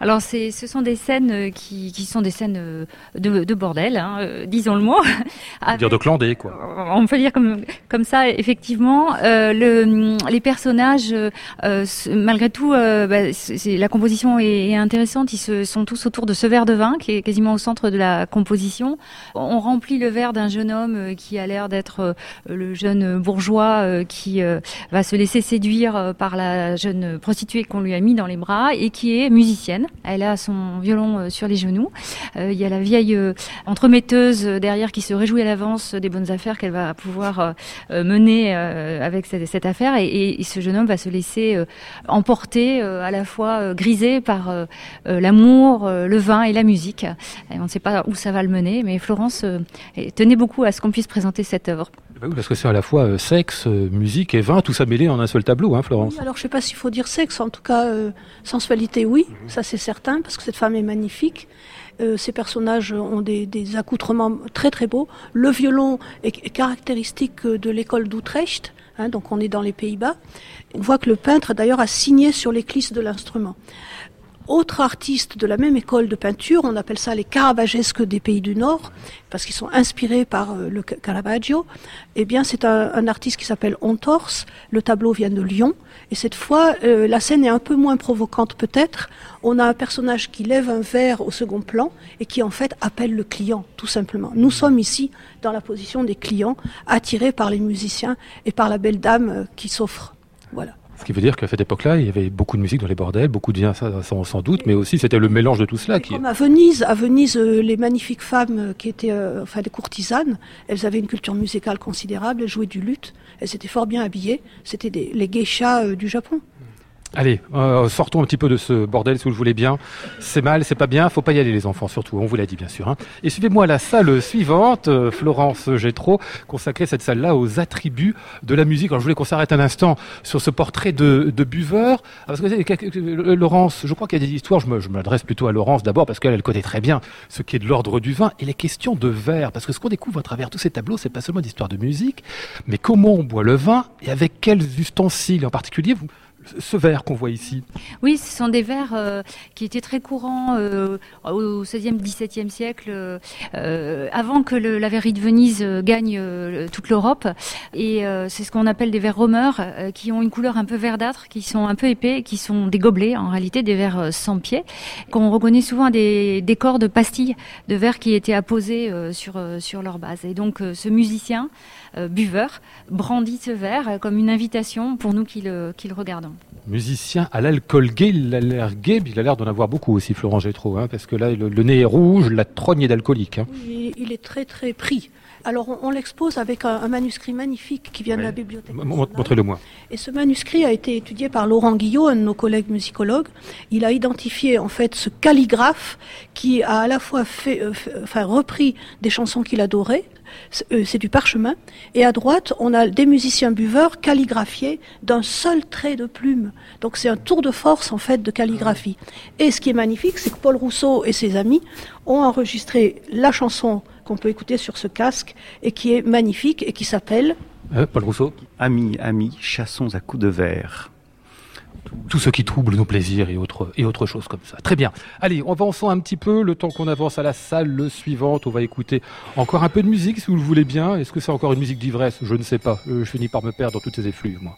Alors, c'est, ce sont des scènes qui, qui sont des scènes de, de bordel, hein, euh, disons le mot. Avec- Dire de clandé, quoi. On peut dire comme, comme ça, effectivement. Euh, le, les personnages, euh, malgré tout, euh, bah, c'est, c'est- la composition est, est intéressante. Ils se, sont tous autour de ce verre de vin qui est quasiment au centre de la composition. On remplit le verre d'un jeune homme euh, qui a l'air d'être euh, le jeune bourgeois euh, qui va se laisser séduire par la jeune prostituée qu'on lui a mis dans les bras et qui est musicienne. Elle a son violon sur les genoux. Il y a la vieille entremetteuse derrière qui se réjouit à l'avance des bonnes affaires qu'elle va pouvoir mener avec cette, affaire et, ce jeune homme va se laisser emporter à la fois euh, par euh, euh, l'amour, euh, le vin et la musique. Et on ne sait pas où ça va le mener, mais Florence euh, tenait beaucoup à ce qu'on puisse présenter cette œuvre. Bah oui, parce que c'est à la fois sexe, musique et vin, tout ça mêlé en un seul tableau, hein, Florence. Oui, alors je sais pas s'il faut dire sexe, en tout cas euh, sensualité, oui, ça c'est certain, parce que cette femme est magnifique. Euh, ces personnages ont des, des accoutrements très très beaux. Le violon est caractéristique de l'école d'Utrecht, hein, donc on est dans les Pays-Bas. On voit que le peintre d'ailleurs a signé sur les clisses de l'instrument. Autre artiste de la même école de peinture, on appelle ça les caravagesques des pays du Nord, parce qu'ils sont inspirés par euh, le Ca- Caravaggio. Eh bien, c'est un, artiste qui s'appelle Ontors. Le tableau vient de Lyon. Et cette fois, euh, la scène est un peu moins provocante peut-être. On a un personnage qui lève un verre au second plan et qui en fait appelle le client, tout simplement. Nous sommes ici dans la position des clients, attirés par les musiciens et par la belle dame euh, qui s'offre. Voilà. Ce qui veut dire qu'à cette époque-là, il y avait beaucoup de musique dans les bordels, beaucoup de ça, ça, sans doute, mais aussi c'était le mélange de tout cela qui. À Venise, à Venise, euh, les magnifiques femmes qui étaient, euh, enfin, des courtisanes, elles avaient une culture musicale considérable, elles jouaient du luth, elles étaient fort bien habillées, c'était les geishas euh, du Japon. Allez, euh, sortons un petit peu de ce bordel si vous le voulez bien. C'est mal, c'est pas bien, faut pas y aller les enfants surtout, on vous l'a dit bien sûr. hein. Et suivez-moi la salle suivante, euh, Florence Gétro, consacrée cette salle-là aux attributs de la musique. Alors je voulais qu'on s'arrête un instant sur ce portrait de, buveur. Ah, Parce que euh, Laurence, je crois qu'il y a des histoires, je m'adresse plutôt à Laurence d'abord parce qu'elle elle connaît très bien ce qui est de l'ordre du vin et les questions de verre. Parce que ce qu'on découvre à travers tous ces tableaux, c'est pas seulement d'histoire de musique, mais comment on boit le vin et avec quels ustensiles en particulier vous, ce verre qu'on voit ici. Oui, ce sont des verres euh, qui étaient très courants euh, au XVIe, XVIIe siècle, euh, euh, avant que le- la verrerie de Venise euh, gagne euh, toute l'Europe. Et c'est ce qu'on appelle des verres romeurs, qui ont une couleur un peu verdâtre, qui sont un peu épais, qui sont des gobelets, en réalité des verres sans pied, qu'on reconnaît souvent à des décors de pastilles de verre qui étaient apposés sur, sur leur base. Et donc ce musicien, buveur, brandit ce verre euh, comme une invitation pour nous qui le, qui le regardons. Musicien à l'alcool gay, il a l'air gay, mais il a l'air d'en avoir beaucoup aussi, Florent Gétro, hein, parce que là, le, le nez est rouge, la trogne est d'alcoolique. Hein. Il, il est très très pris. Alors on, on l'expose avec un, un manuscrit magnifique qui vient de la bibliothèque. M- nationale. Montrez-le moi. Et ce manuscrit a été étudié par Laurent Guillot, un de nos collègues musicologues. Il a identifié en fait ce calligraphe qui a à la fois fait, euh, fait- enfin repris des chansons qu'il adorait. C'est euh, c'est du parchemin. Et à droite, on a des musiciens buveurs calligraphiés d'un seul trait de plume. Donc c'est un tour de force en fait de calligraphie. Et ce qui est magnifique, c'est que Paul Rousseau et ses amis ont enregistré la chanson qu'on peut écouter sur ce casque et qui est magnifique et qui s'appelle Hein, Paul Rousseau Amis, amis, chassons à coups de verre. Tout ce qui trouble nos plaisirs et autres, choses comme ça. Très bien. Allez, on avançons un petit peu. Le temps qu'on avance à la salle suivante, on va écouter encore un peu de musique, si vous le voulez bien. Est-ce que c'est encore une musique d'ivresse? Je ne sais pas. Euh, je finis par me perdre dans toutes ces effluves, moi.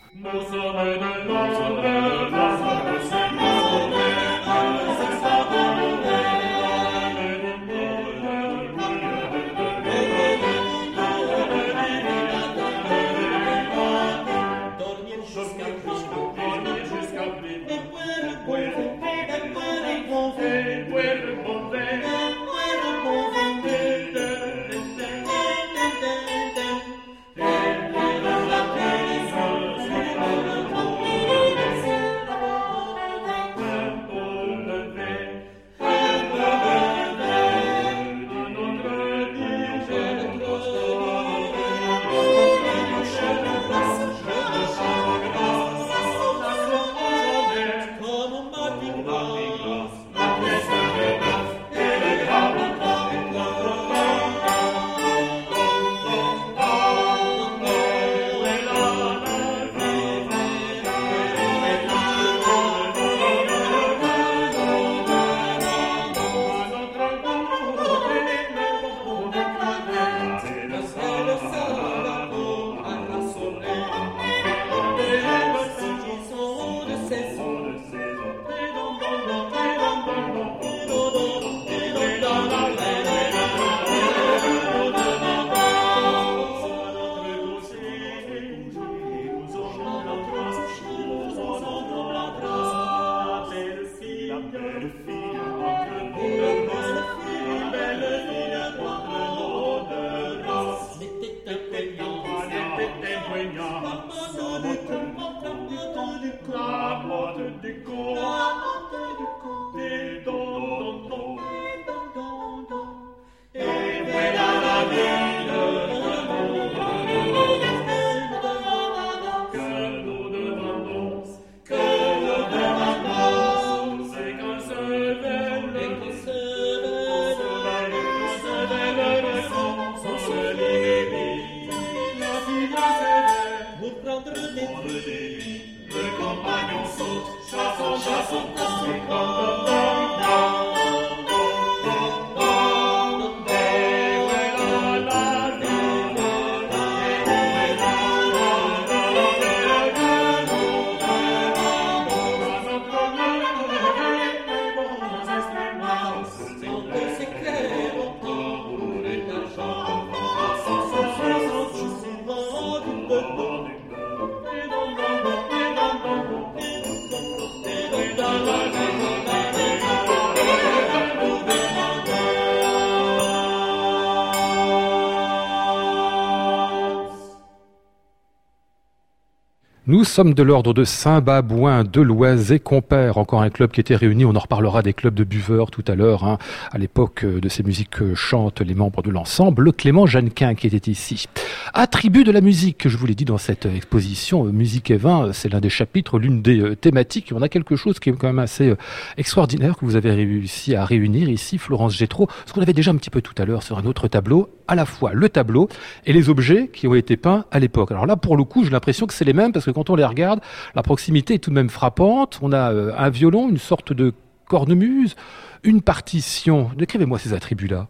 Nous sommes de l'ordre de Saint-Babouin, Deloise et Compère, encore un club qui était réuni. On en reparlera des clubs de buveurs tout à l'heure. Hein. À l'époque de ces musiques que chantent les membres de l'ensemble, Clément Jeannequin qui était ici. Attribut de la musique, je vous l'ai dit dans cette exposition, euh, Musique et vin, c'est l'un des chapitres, l'une des euh, thématiques. On a quelque chose qui est quand même assez euh, extraordinaire que vous avez réussi à réunir ici, Florence Gétro, ce qu'on avait déjà un petit peu tout à l'heure sur un autre tableau, à la fois le tableau et les objets qui ont été peints à l'époque. Alors là, pour le coup, j'ai l'impression que c'est les mêmes parce que quand on les regarde, la proximité est tout de même frappante. On a un violon, une sorte de cornemuse, une partition. Décrivez-moi ces attributs-là.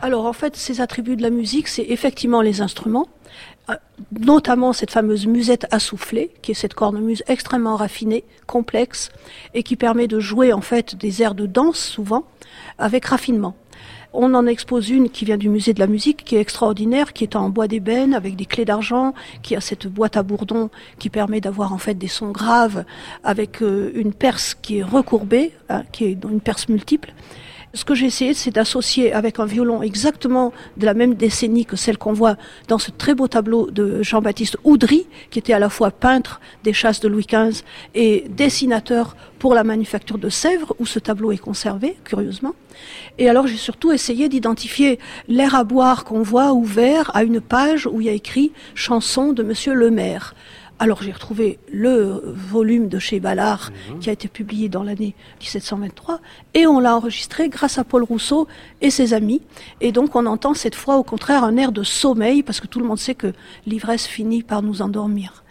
Alors en fait, ces attributs de la musique, c'est effectivement les instruments, euh, notamment cette fameuse musette à souffler, qui est cette cornemuse extrêmement raffinée, complexe, et qui permet de jouer en fait des airs de danse souvent, avec raffinement. On en expose une qui vient du musée de la musique, qui est extraordinaire, qui est en bois d'ébène avec des clés d'argent, qui a cette boîte à bourdon qui permet d'avoir en fait des sons graves avec euh, une perce qui est recourbée, hein, qui est une perce multiple. Ce que j'ai essayé, c'est d'associer avec un violon exactement de la même décennie que celle qu'on voit dans ce très beau tableau de Jean-Baptiste Oudry, qui était à la fois peintre des chasses de Louis XV et dessinateur pour la manufacture de Sèvres, où ce tableau est conservé, curieusement. Et alors j'ai surtout essayé d'identifier l'air à boire qu'on voit ouvert à une page où il y a écrit chanson de Monsieur le maire. Alors j'ai retrouvé le volume de chez Ballard Mhm. qui a été publié dans l'année 1723 et on l'a enregistré grâce à Paul Rousseau et ses amis. Et donc on entend cette fois au contraire un air de sommeil parce que tout le monde sait que l'ivresse finit par nous endormir.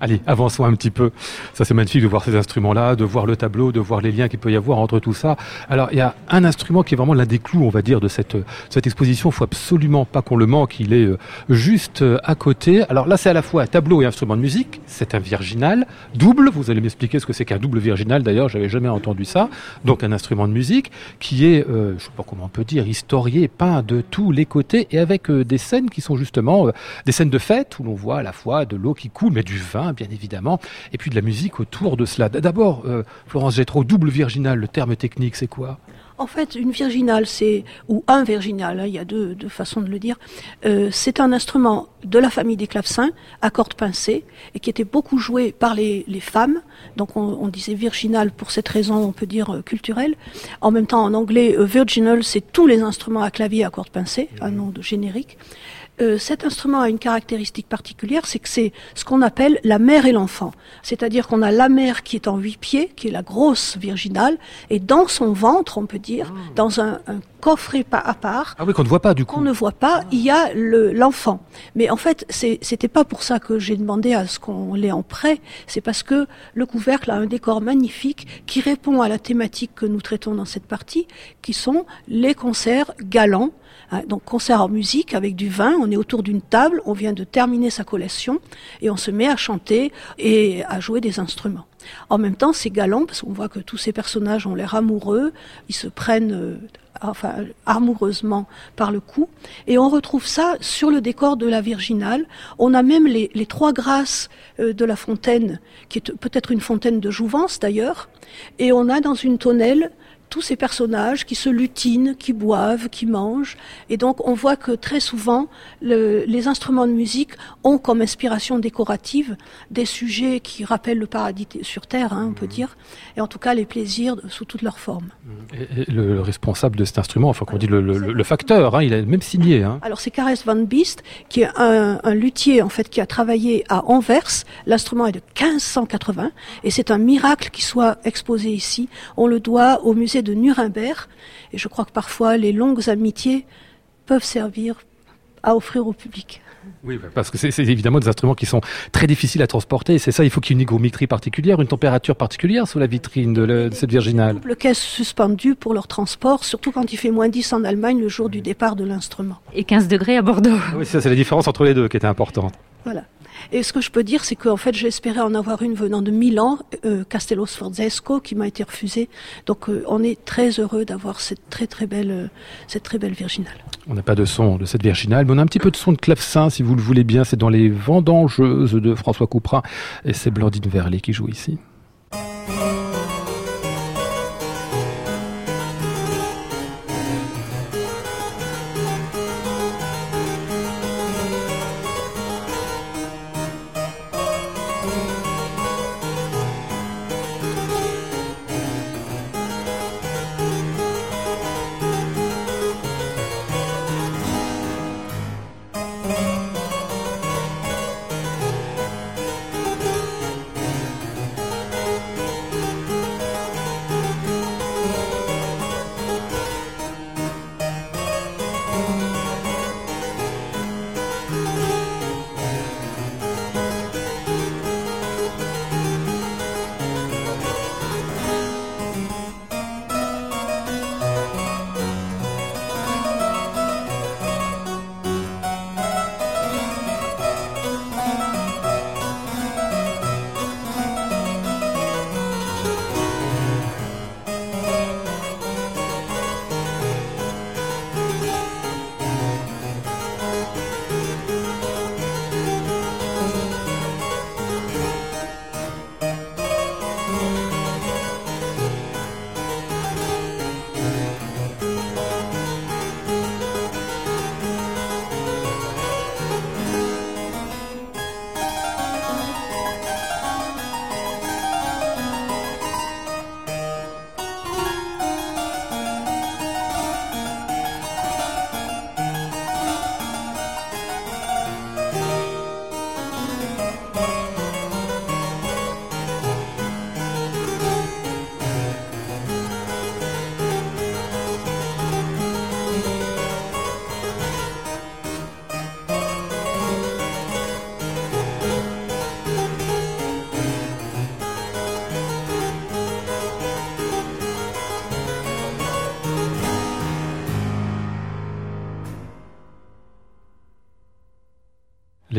Allez, avançons un petit peu. Ça, c'est magnifique de voir ces instruments-là, de voir le tableau, de voir les liens qu'il peut y avoir entre tout ça. Alors, il y a un instrument qui est vraiment l'un des clous, on va dire, de cette, exposition. Il faut absolument pas qu'on le manque. Il est euh, juste euh, à côté. Alors là, c'est à la fois un tableau et instrument de musique. C'est un virginal double. Vous allez m'expliquer ce que c'est qu'un double virginal. D'ailleurs, j'avais jamais entendu ça. Donc, un instrument de musique qui est, euh, je sais pas comment on peut dire, historié, peint de tous les côtés et avec euh, des scènes qui sont justement des scènes de fête où l'on voit à la fois de l'eau qui coule, mais du vin, bien évidemment, et puis de la musique autour de cela. D'abord, euh, Florence Gétro, double virginal, le terme technique, c'est quoi? En fait, une virginale, c'est ou un virginal, hein, il y a deux, deux façons de le dire. euh, c'est un instrument de la famille des clavecins à cordes pincées et qui était beaucoup joué par les, les femmes. Donc, on, on disait virginal pour cette raison, on peut dire euh, culturelle. En même temps, en anglais, euh, virginal, c'est tous les instruments à clavier à cordes pincées, un nom de générique. Euh, cet instrument a une caractéristique particulière, c'est que c'est ce qu'on appelle la mère et l'enfant. C'est-à-dire qu'on a la mère qui est en huit pieds, qui est la grosse virginale, et dans son ventre, on peut dire, dans un, un coffret pas à part, Ah oui, qu'on ne voit pas du coup. qu'on ne voit pas, il y a le- l'enfant. Mais en fait, c'était pas pour ça que j'ai demandé à ce qu'on l'ait en prêt. C'est parce que le couvercle a un décor magnifique qui répond à la thématique que nous traitons dans cette partie, qui sont les concerts galants. Hein, donc concert en musique avec du vin, on est autour d'une table, on vient de terminer sa collation et on se met à chanter et à jouer des instruments. En même temps, c'est galant parce qu'on voit que tous ces personnages ont l'air amoureux, ils se prennent euh, enfin amoureusement par le cou et on retrouve ça sur le décor de la Virginale. On a même les, les trois grâces euh, de la fontaine qui est peut-être une fontaine de jouvence d'ailleurs et on a dans une tonnelle tous ces personnages qui se lutinent, qui boivent, qui mangent. Et donc on voit que très souvent, le- les instruments de musique ont comme inspiration décorative des sujets qui rappellent le paradis sur Terre, hein, on peut dire, et en tout cas les plaisirs sous toutes leurs formes. Et- et le, le responsable de cet instrument, enfin qu'on dit le, facteur, hein, il a même signé. Hein. Alors c'est Karès van Beest, qui est un, un luthier en fait qui a travaillé à Anvers. L'instrument est de 1580 et c'est un miracle qu'il soit exposé ici. On le doit au musée de Nuremberg et je crois que parfois les longues amitiés peuvent servir à offrir au public. Oui, bah, parce que c'est évidemment des instruments qui sont très difficiles à transporter. C'est ça, il faut qu'il y ait une hygrométrie particulière, une température particulière sous la vitrine de, cette virginale. Double caisse suspendue pour leur transport, surtout quand il fait moins 10 en Allemagne le jour du départ de l'instrument. Et 15 degrés à Bordeaux. Oui, ça c'est la différence entre les deux qui était importante. Voilà. Et ce que je peux dire, c'est qu'en fait, j'espérais en avoir une venant de Milan, euh, Castello Sforzesco, qui m'a été refusée. Donc, euh, on est très heureux d'avoir cette très très belle, euh, cette très belle virginale. On n'a pas de son de cette virginale, mais on a un petit peu de son de clavecin, si vous le voulez bien. C'est dans les Vendangeuses de François Couperin. Et c'est Blandine Verlet qui joue ici.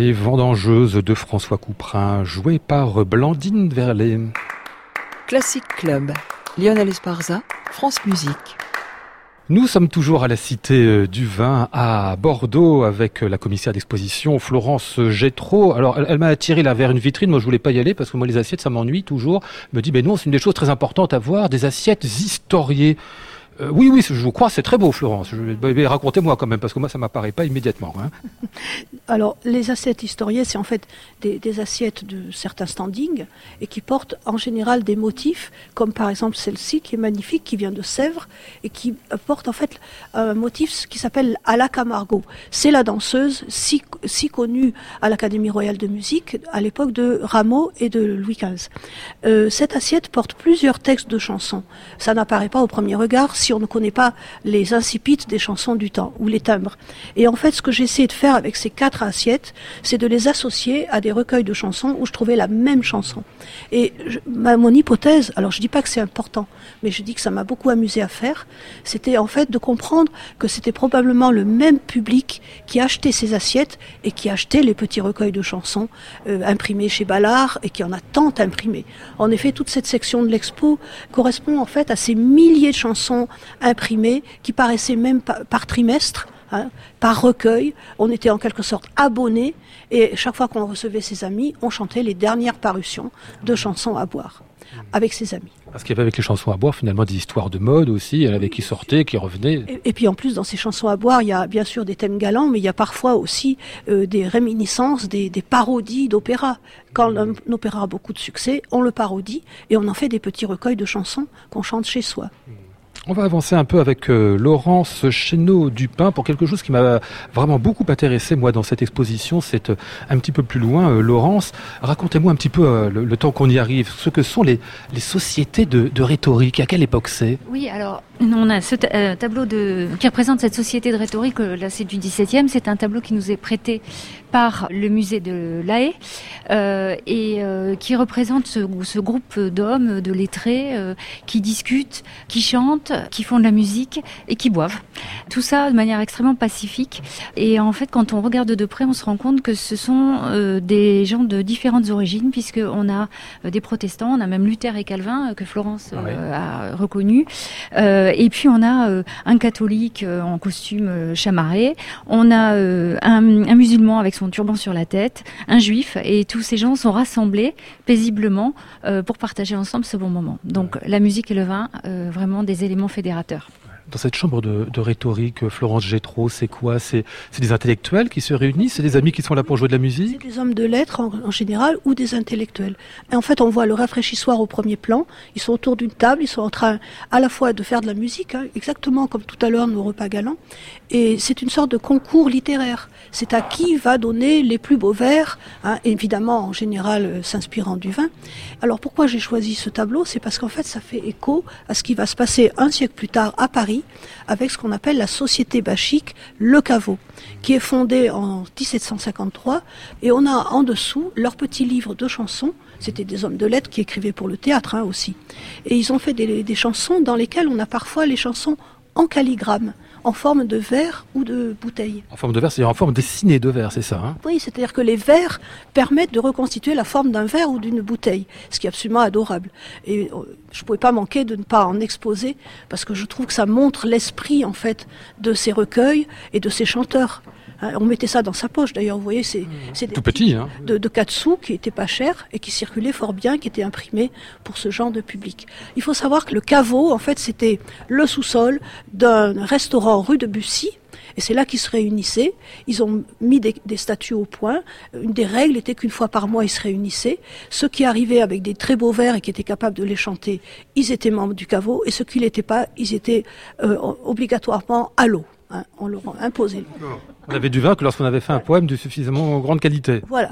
Les vendangeuses de François Couperin, jouées par Blandine Verlet. Classic Club, Lionel Esparza, France Musique. Nous sommes toujours à la Cité euh, du Vin à Bordeaux avec euh, la commissaire d'exposition Florence Gétro. Alors elle, elle m'a attiré là vers une vitrine, moi je voulais pas y aller parce que moi les assiettes ça m'ennuie toujours. Elle me dit mais non c'est une des choses très importantes à voir, des assiettes historiées. Euh, oui, oui, je vous crois, c'est très beau, Florence. Racontez-moi quand même, parce que moi, ça m'apparaît pas immédiatement. hein. Alors, les assiettes historiées, c'est en fait des, assiettes de certains standings et qui portent en général des motifs, comme par exemple celle-ci qui est magnifique, qui vient de Sèvres et qui euh, porte en fait un motif qui s'appelle Ala Camargo. C'est la danseuse si, si connue à l'Académie royale de musique à l'époque de Rameau et de Louis XV. Euh, cette assiette porte plusieurs textes de chansons. Ça n'apparaît pas au premier regard si on ne connaît pas les incipites des chansons du temps ou les timbres. Et en fait, ce que j'ai essayé de faire avec ces quatre assiettes, c'est de les associer à des recueils de chansons où je trouvais la même chanson. Et ma, mon hypothèse, alors je dis pas que c'est important, mais je dis que ça m'a beaucoup amusé à faire, c'était en fait de comprendre que c'était probablement le même public qui achetait ces assiettes et qui achetait les petits recueils de chansons euh, imprimés chez Ballard et qui en a tant imprimé. En effet, toute cette section de l'expo correspond en fait à ces milliers de chansons imprimées qui paraissaient même par, trimestre. hein, par recueil, on était en quelque sorte abonnés et chaque fois qu'on recevait ses amis, on chantait les dernières parutions de chansons à boire avec ses amis. Parce qu'il y avait avec les chansons à boire finalement des histoires de mode aussi, il y en avait qui sortaient, qui revenaient. Et, et puis en plus, dans ces chansons à boire, il y a bien sûr des thèmes galants, mais il y a parfois aussi euh, des réminiscences, des, des parodies d'opéra. Quand un, un opéra a beaucoup de succès, on le parodie et on en fait des petits recueils de chansons qu'on chante chez soi. On va avancer un peu avec euh, Laurence Chénaud-Dupin pour quelque chose qui m'a vraiment beaucoup intéressé, moi, dans cette exposition. C'est euh, un petit peu plus loin. Euh, Laurence, racontez-moi un petit peu, le, temps qu'on y arrive, ce que sont les, sociétés de, rhétorique. À quelle époque c'est? Oui, alors on a ce ta- tableau de, qui représente cette société de rhétorique, là c'est du 17e, c'est un tableau qui nous est prêté par le musée de La Haye euh, et euh, qui représente ce, ce groupe d'hommes, de lettrés, euh, qui discutent, qui chantent, qui font de la musique et qui boivent. Tout ça de manière extrêmement pacifique. Et en fait, quand on regarde de près, on se rend compte que ce sont des gens de différentes origines, puisqu'on a des protestants, on a même Luther et Calvin, que Florence Ah a reconnu. Et puis on a un catholique en costume chamarré, on a un, un musulman avec son turban sur la tête, un juif, et tous ces gens sont rassemblés paisiblement euh, pour partager ensemble ce bon moment. Donc la musique et le vin, euh, vraiment des éléments fédérateurs. Dans cette chambre de, de rhétorique, Florence Gétro, c'est quoi? C'est c'est des intellectuels qui se réunissent? C'est des amis qui sont là pour jouer de la C'est musique des hommes de lettres en, en général ou des intellectuels. Et en fait, on voit le rafraîchissoir au premier plan. Ils sont autour d'une table, ils sont en train à la fois de faire de la musique, hein, exactement comme tout à l'heure nos repas galants. Et c'est une sorte de concours littéraire. C'est à qui va donner les plus beaux vers, hein, évidemment en général euh, s'inspirant du vin. Alors pourquoi j'ai choisi ce tableau? C'est parce qu'en fait ça fait écho à ce qui va se passer un siècle plus tard à Paris avec ce qu'on appelle la Société bachique Le Caveau, qui est fondée en 1753 et on a en dessous leur petit livre de chansons. C'était des hommes de lettres qui écrivaient pour le théâtre hein, aussi. Et ils ont fait des, des chansons dans lesquelles on a parfois les chansons en calligramme, en forme de verre ou de bouteille. En forme de verre, c'est-à-dire en forme dessinée de verre, c'est ça hein? Oui, c'est-à-dire que les verres permettent de reconstituer la forme d'un verre ou d'une bouteille, ce qui est absolument adorable. Et euh, je ne pouvais pas manquer de ne pas en exposer, parce que je trouve que ça montre l'esprit, en fait, de ces recueils et de ces chanteurs. Hein, on mettait ça dans sa poche, d'ailleurs, vous voyez, c'est des Tout petit, hein de, de 4 sous qui étaient pas chers et qui circulaient fort bien, qui étaient imprimés pour ce genre de public. Il faut savoir que le caveau, en fait, c'était le sous-sol d'un restaurant rue de Bussy. Et c'est là qu'ils se réunissaient. Ils ont mis des, des statuts au point. Une des règles était qu'une fois par mois, ils se réunissaient. Ceux qui arrivaient avec des très beaux vers et qui étaient capables de les chanter, ils étaient membres du caveau. Et ceux qui l'étaient pas, ils étaient euh, obligatoirement à l'eau. On leur imposait l'eau. On avait du vin que lorsqu'on avait fait un poème de suffisamment grande qualité. Voilà.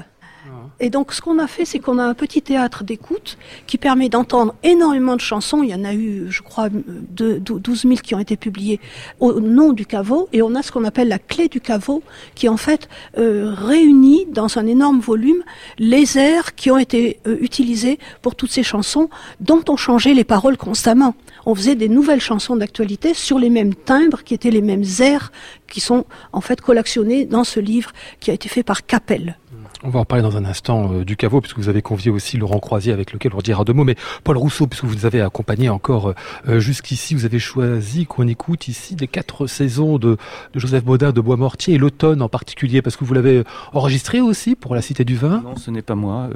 Et donc, ce qu'on a fait, c'est qu'on a un petit théâtre d'écoute qui permet d'entendre énormément de chansons. Il y en a eu, je crois, de, 12 000 qui ont été publiées au nom du caveau. Et on a ce qu'on appelle la clé du caveau, qui en fait euh, réunit dans un énorme volume les airs qui ont été euh, utilisés pour toutes ces chansons, dont on changeait les paroles constamment. On faisait des nouvelles chansons d'actualité sur les mêmes timbres, qui étaient les mêmes airs qui sont en fait collectionnés dans ce livre qui a été fait par Capel. On va en parler dans un instant euh, du caveau, puisque vous avez convié aussi Laurent Croisier, avec lequel on dira deux mots. Mais Paul Rousseau, puisque vous nous avez accompagné encore euh, euh, jusqu'ici, vous avez choisi qu'on écoute ici des quatre saisons de, Joseph Baudin de Bois-Mortier, et l'automne en particulier, parce que vous l'avez enregistré aussi pour la Cité du Vin. Non, ce n'est pas moi.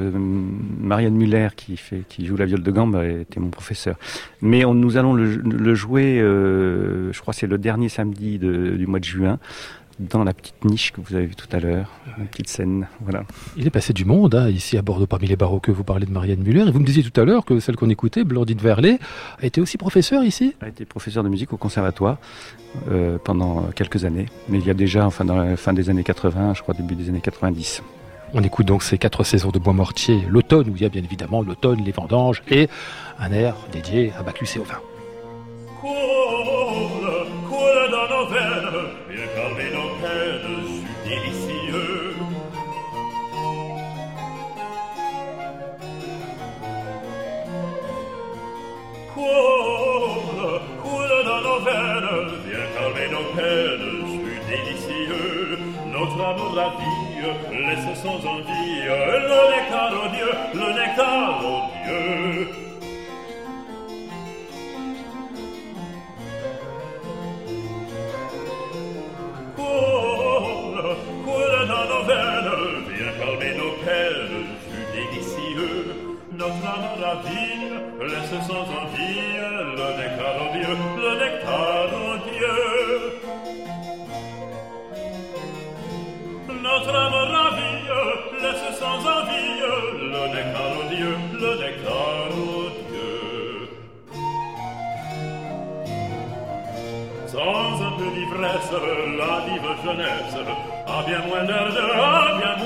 Marianne Muller, qui, joue la viole de gambe, était mon professeur. Mais nous allons le, jouer, je crois que c'est le dernier samedi du mois de juin, dans la petite niche que vous avez vue tout à l'heure, une petite scène. Voilà. Il est passé du monde, hein, ici à Bordeaux, parmi les baroques. Vous parlez de Marianne Muller, et vous me disiez tout à l'heure que celle qu'on écoutait, Blandine Verlet, a été aussi professeure ici. a été professeur de musique au conservatoire euh, pendant quelques années, mais il y a déjà, enfin dans la fin des années 80, je crois début des années 90. On écoute donc ces quatre saisons de Bois-Mortier, l'automne, où il y a bien évidemment l'automne, les vendanges, et un air dédié à Bacchus et au vin. Coule, coule dans nos veines, Coule dans nos veines, bien calmer nos peines, jus délicieux. Notre amour ravie, laisse sans envie, le nectar odieux, le nectar odieux. Jeunesse a bien moins d'ardeur, bien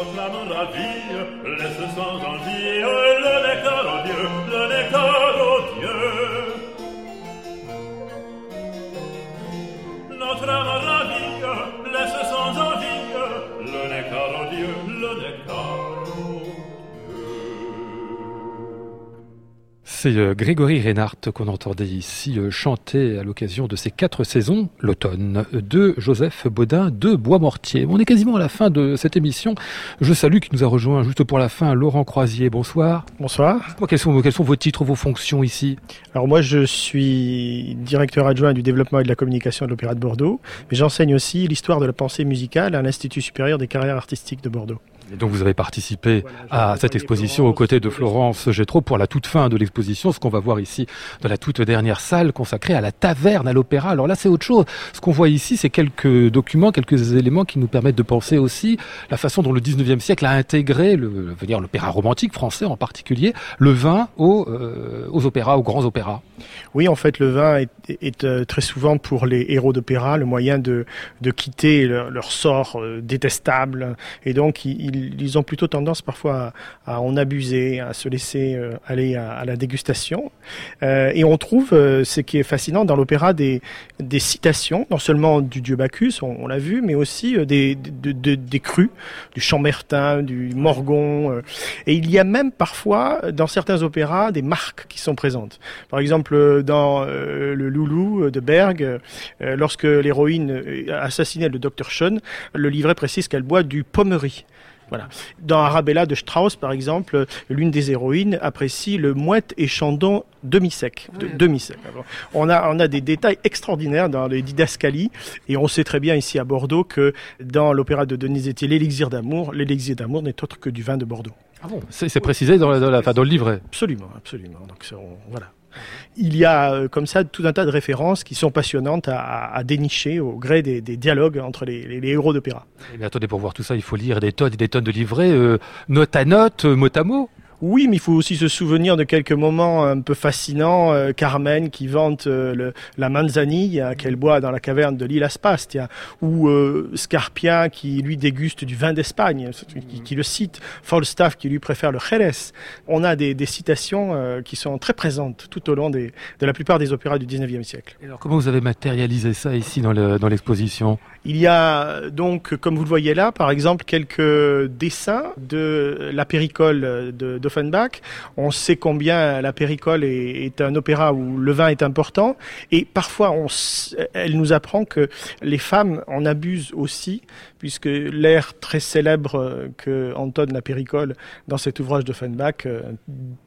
Notre âme ravie, laisse sans envie le nectar odieux, le nectar odieux. Notre C'est euh, Grégory Reinhardt qu'on entendait ici euh, chanter à l'occasion de ces quatre saisons, l'automne, de Joseph Baudin de Bois-Mortier. On est quasiment à la fin de cette émission. Je salue qui nous a rejoint juste pour la fin, Laurent Croisier. Bonsoir. Bonsoir. Quels sont, quels sont vos titres, vos fonctions ici Alors moi je suis directeur adjoint du développement et de la communication de l'Opéra de Bordeaux, mais j'enseigne aussi l'histoire de la pensée musicale à l'Institut supérieur des carrières artistiques de Bordeaux. Et donc vous avez participé à cette exposition aux côtés de Florence Gétro pour la toute fin de l'exposition, ce qu'on va voir ici dans la toute dernière salle consacrée à la taverne à l'opéra. Alors là c'est autre chose. Ce qu'on voit ici c'est quelques documents, quelques éléments qui nous permettent de penser aussi la façon dont le 19e siècle a intégré le, dire l'opéra romantique français en particulier, le vin aux, euh, aux opéras, aux grands opéras. Oui, en fait, le vin est, est, euh, très souvent pour les héros d'opéra le moyen de, de quitter leur, leur sort euh, détestable. Et donc, il, ils, ont plutôt tendance parfois à, en abuser, à se laisser euh, aller à, la dégustation. Euh, et on trouve, euh, ce qui est fascinant dans l'opéra, des, citations, non seulement du dieu Bacchus, on, l'a vu, mais aussi des, de- de- des crus, du Chambertin, du Morgon. et il y a même parfois, dans certains opéras, des marques qui sont présentes. Par exemple, dans le Loulou de Berg, lorsque l'héroïne assassinait le docteur Schoen, le livret précise qu'elle boit du pommery. Voilà. Dans Arabella de Strauss, par exemple, l'une des héroïnes apprécie le mouette et chandon demi-sec. de- demi-sec. On a, on a des détails extraordinaires dans les didascalies et on sait très bien ici à Bordeaux que dans l'opéra de Donizetti, l'élixir d'amour, l'élixir d'amour n'est autre que du vin de Bordeaux. Ah bon C'est c'est précisé dans, la- dans la- enfin, dans le livret. Absolument, absolument. Donc, on- voilà. Il y a euh, comme ça tout un tas de références qui sont passionnantes à, dénicher au gré des, dialogues entre les, les- les héros d'opéra. Eh bien, attendez, pour voir tout ça, il faut lire des tonnes et des tonnes de livrets, euh, note à note, euh, mot à mot. Oui, mais il faut aussi se souvenir de quelques moments un peu fascinants. Euh, Carmen qui vante euh, le- la manzanilla qu'elle boit dans la caverne de l'île Aspastia, ou euh, Scarpia qui lui déguste du vin d'Espagne, qui, le cite, Falstaff qui lui préfère le Jerez. On a des, citations euh, qui sont très présentes tout au long de la plupart des opéras du 19e siècle. Alors, comment vous avez matérialisé ça ici dans l'exposition? Il y a donc, comme vous le voyez là, par exemple, quelques dessins de la péricole d'Offenbach. On sait combien la péricole est, un opéra où le vin est important, et parfois, elle nous apprend que les femmes en abusent aussi, puisque l'air très célèbre que entonne la péricole dans cet ouvrage d'Offenbach euh,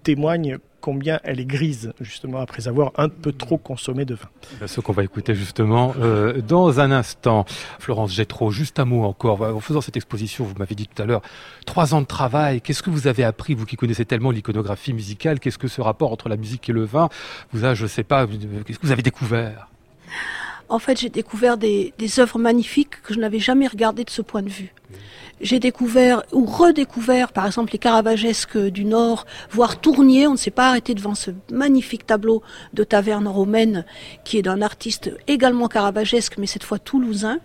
témoigne combien elle est grise, justement, après avoir un peu trop consommé de vin. Ce qu'on va écouter justement euh, dans un instant. Florence Gétro, juste un mot encore. En faisant cette exposition, vous m'avez dit tout à l'heure, trois ans de travail. Qu'est-ce que vous avez appris, vous qui connaissez tellement l'iconographie musicale? Qu'est-ce que ce rapport entre la musique et le vin vous a, je sais pas, qu'est-ce que vous avez découvert? En fait, j'ai découvert des, des œuvres magnifiques que je n'avais jamais regardées de ce point de vue. J'ai découvert ou redécouvert, par exemple, les Caravagesques du Nord, voire Tournier. On ne s'est pas arrêté devant ce magnifique tableau de taverne romaine qui est d'un artiste également caravagesque, mais cette fois toulousain.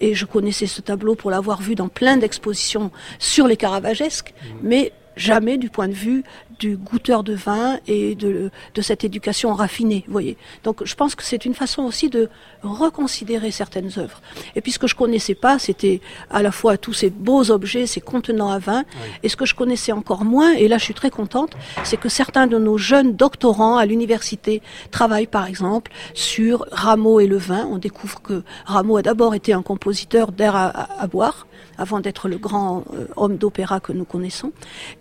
Et je connaissais ce tableau pour l'avoir vu dans plein d'expositions sur les Caravagesques, mais jamais du point de vue du goûteur de vin et de, de cette éducation raffinée, vous voyez. Donc je pense que c'est une façon aussi de reconsidérer certaines œuvres. Et puis ce que je connaissais pas, c'était à la fois tous ces beaux objets, ces contenants à vin, et ce que je connaissais encore moins, et là je suis très contente, c'est que certains de nos jeunes doctorants à l'université travaillent par exemple sur Rameau et le vin. On découvre que Rameau a d'abord été un compositeur d'air à, à- à boire, avant d'être le grand euh, homme d'opéra que nous connaissons,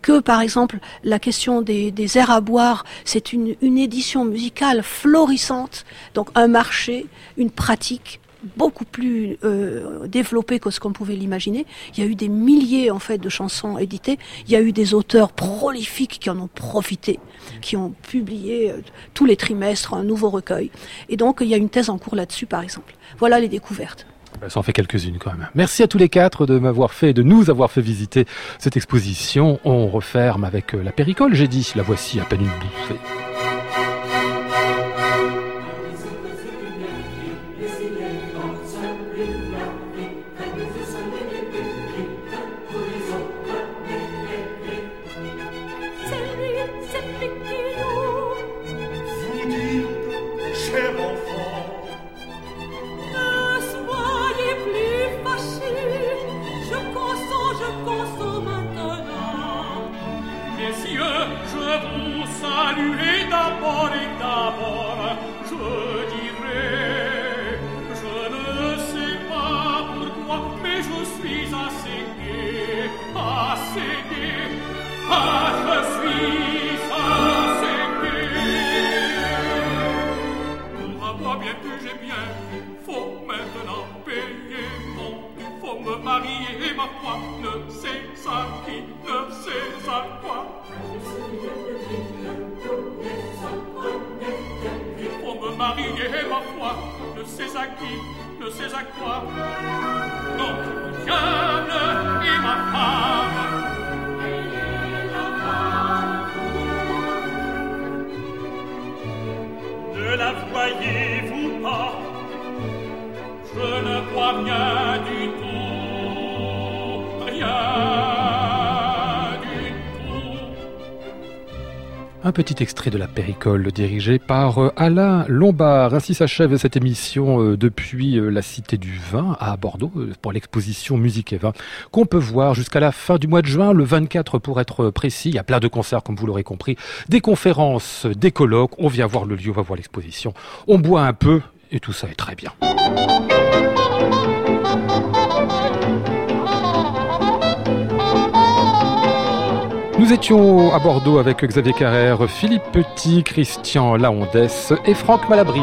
que par exemple la question des, airs à boire, c'est une, édition musicale florissante, donc un marché, une pratique beaucoup plus euh, développée que ce qu'on pouvait l'imaginer. Il y a eu des milliers en fait de chansons éditées. Il y a eu des auteurs prolifiques qui en ont profité, qui ont publié euh, tous les trimestres un nouveau recueil. Et donc il y a une thèse en cours là-dessus par exemple. Voilà les découvertes. Ben, Ça en fait quelques-unes quand même. Merci à tous les quatre de m'avoir fait, de nous avoir fait visiter cette exposition. On referme avec euh, la péricole, j'ai dit. La voici à peine une bouffée. Un petit extrait de La Péricole dirigé par euh, Alain Lombard. Ainsi s'achève cette émission euh, depuis euh, la Cité du Vin à Bordeaux pour l'exposition Musique et Vin qu'on peut voir jusqu'à la fin du mois de juin, le 24 pour être précis. Il y a plein de concerts comme vous l'aurez compris, des conférences, des colloques. On vient voir le lieu, on va voir l'exposition. On boit un peu et tout ça est très bien. Nous étions à Bordeaux avec Xavier Carrère, Philippe Petit, Christian Laondès et Franck Malabry.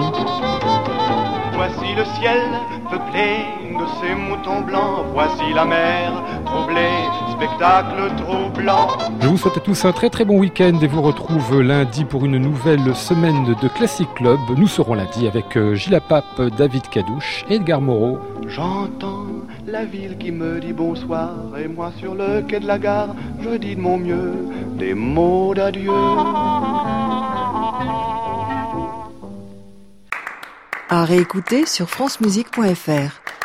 Voici le ciel peuplé de ces moutons blancs. Voici la mer spectacle troublant. Je vous souhaite à tous un très très bon week-end et vous retrouve lundi pour une nouvelle semaine de Classic Club. Nous serons lundi avec euh, Gilles Pape, David Cadouche et Edgar Moreau. J'entends la ville qui me dit bonsoir et moi sur le quai de la gare, je dis de mon mieux des mots d'adieu. À réécouter sur francemusique.fr.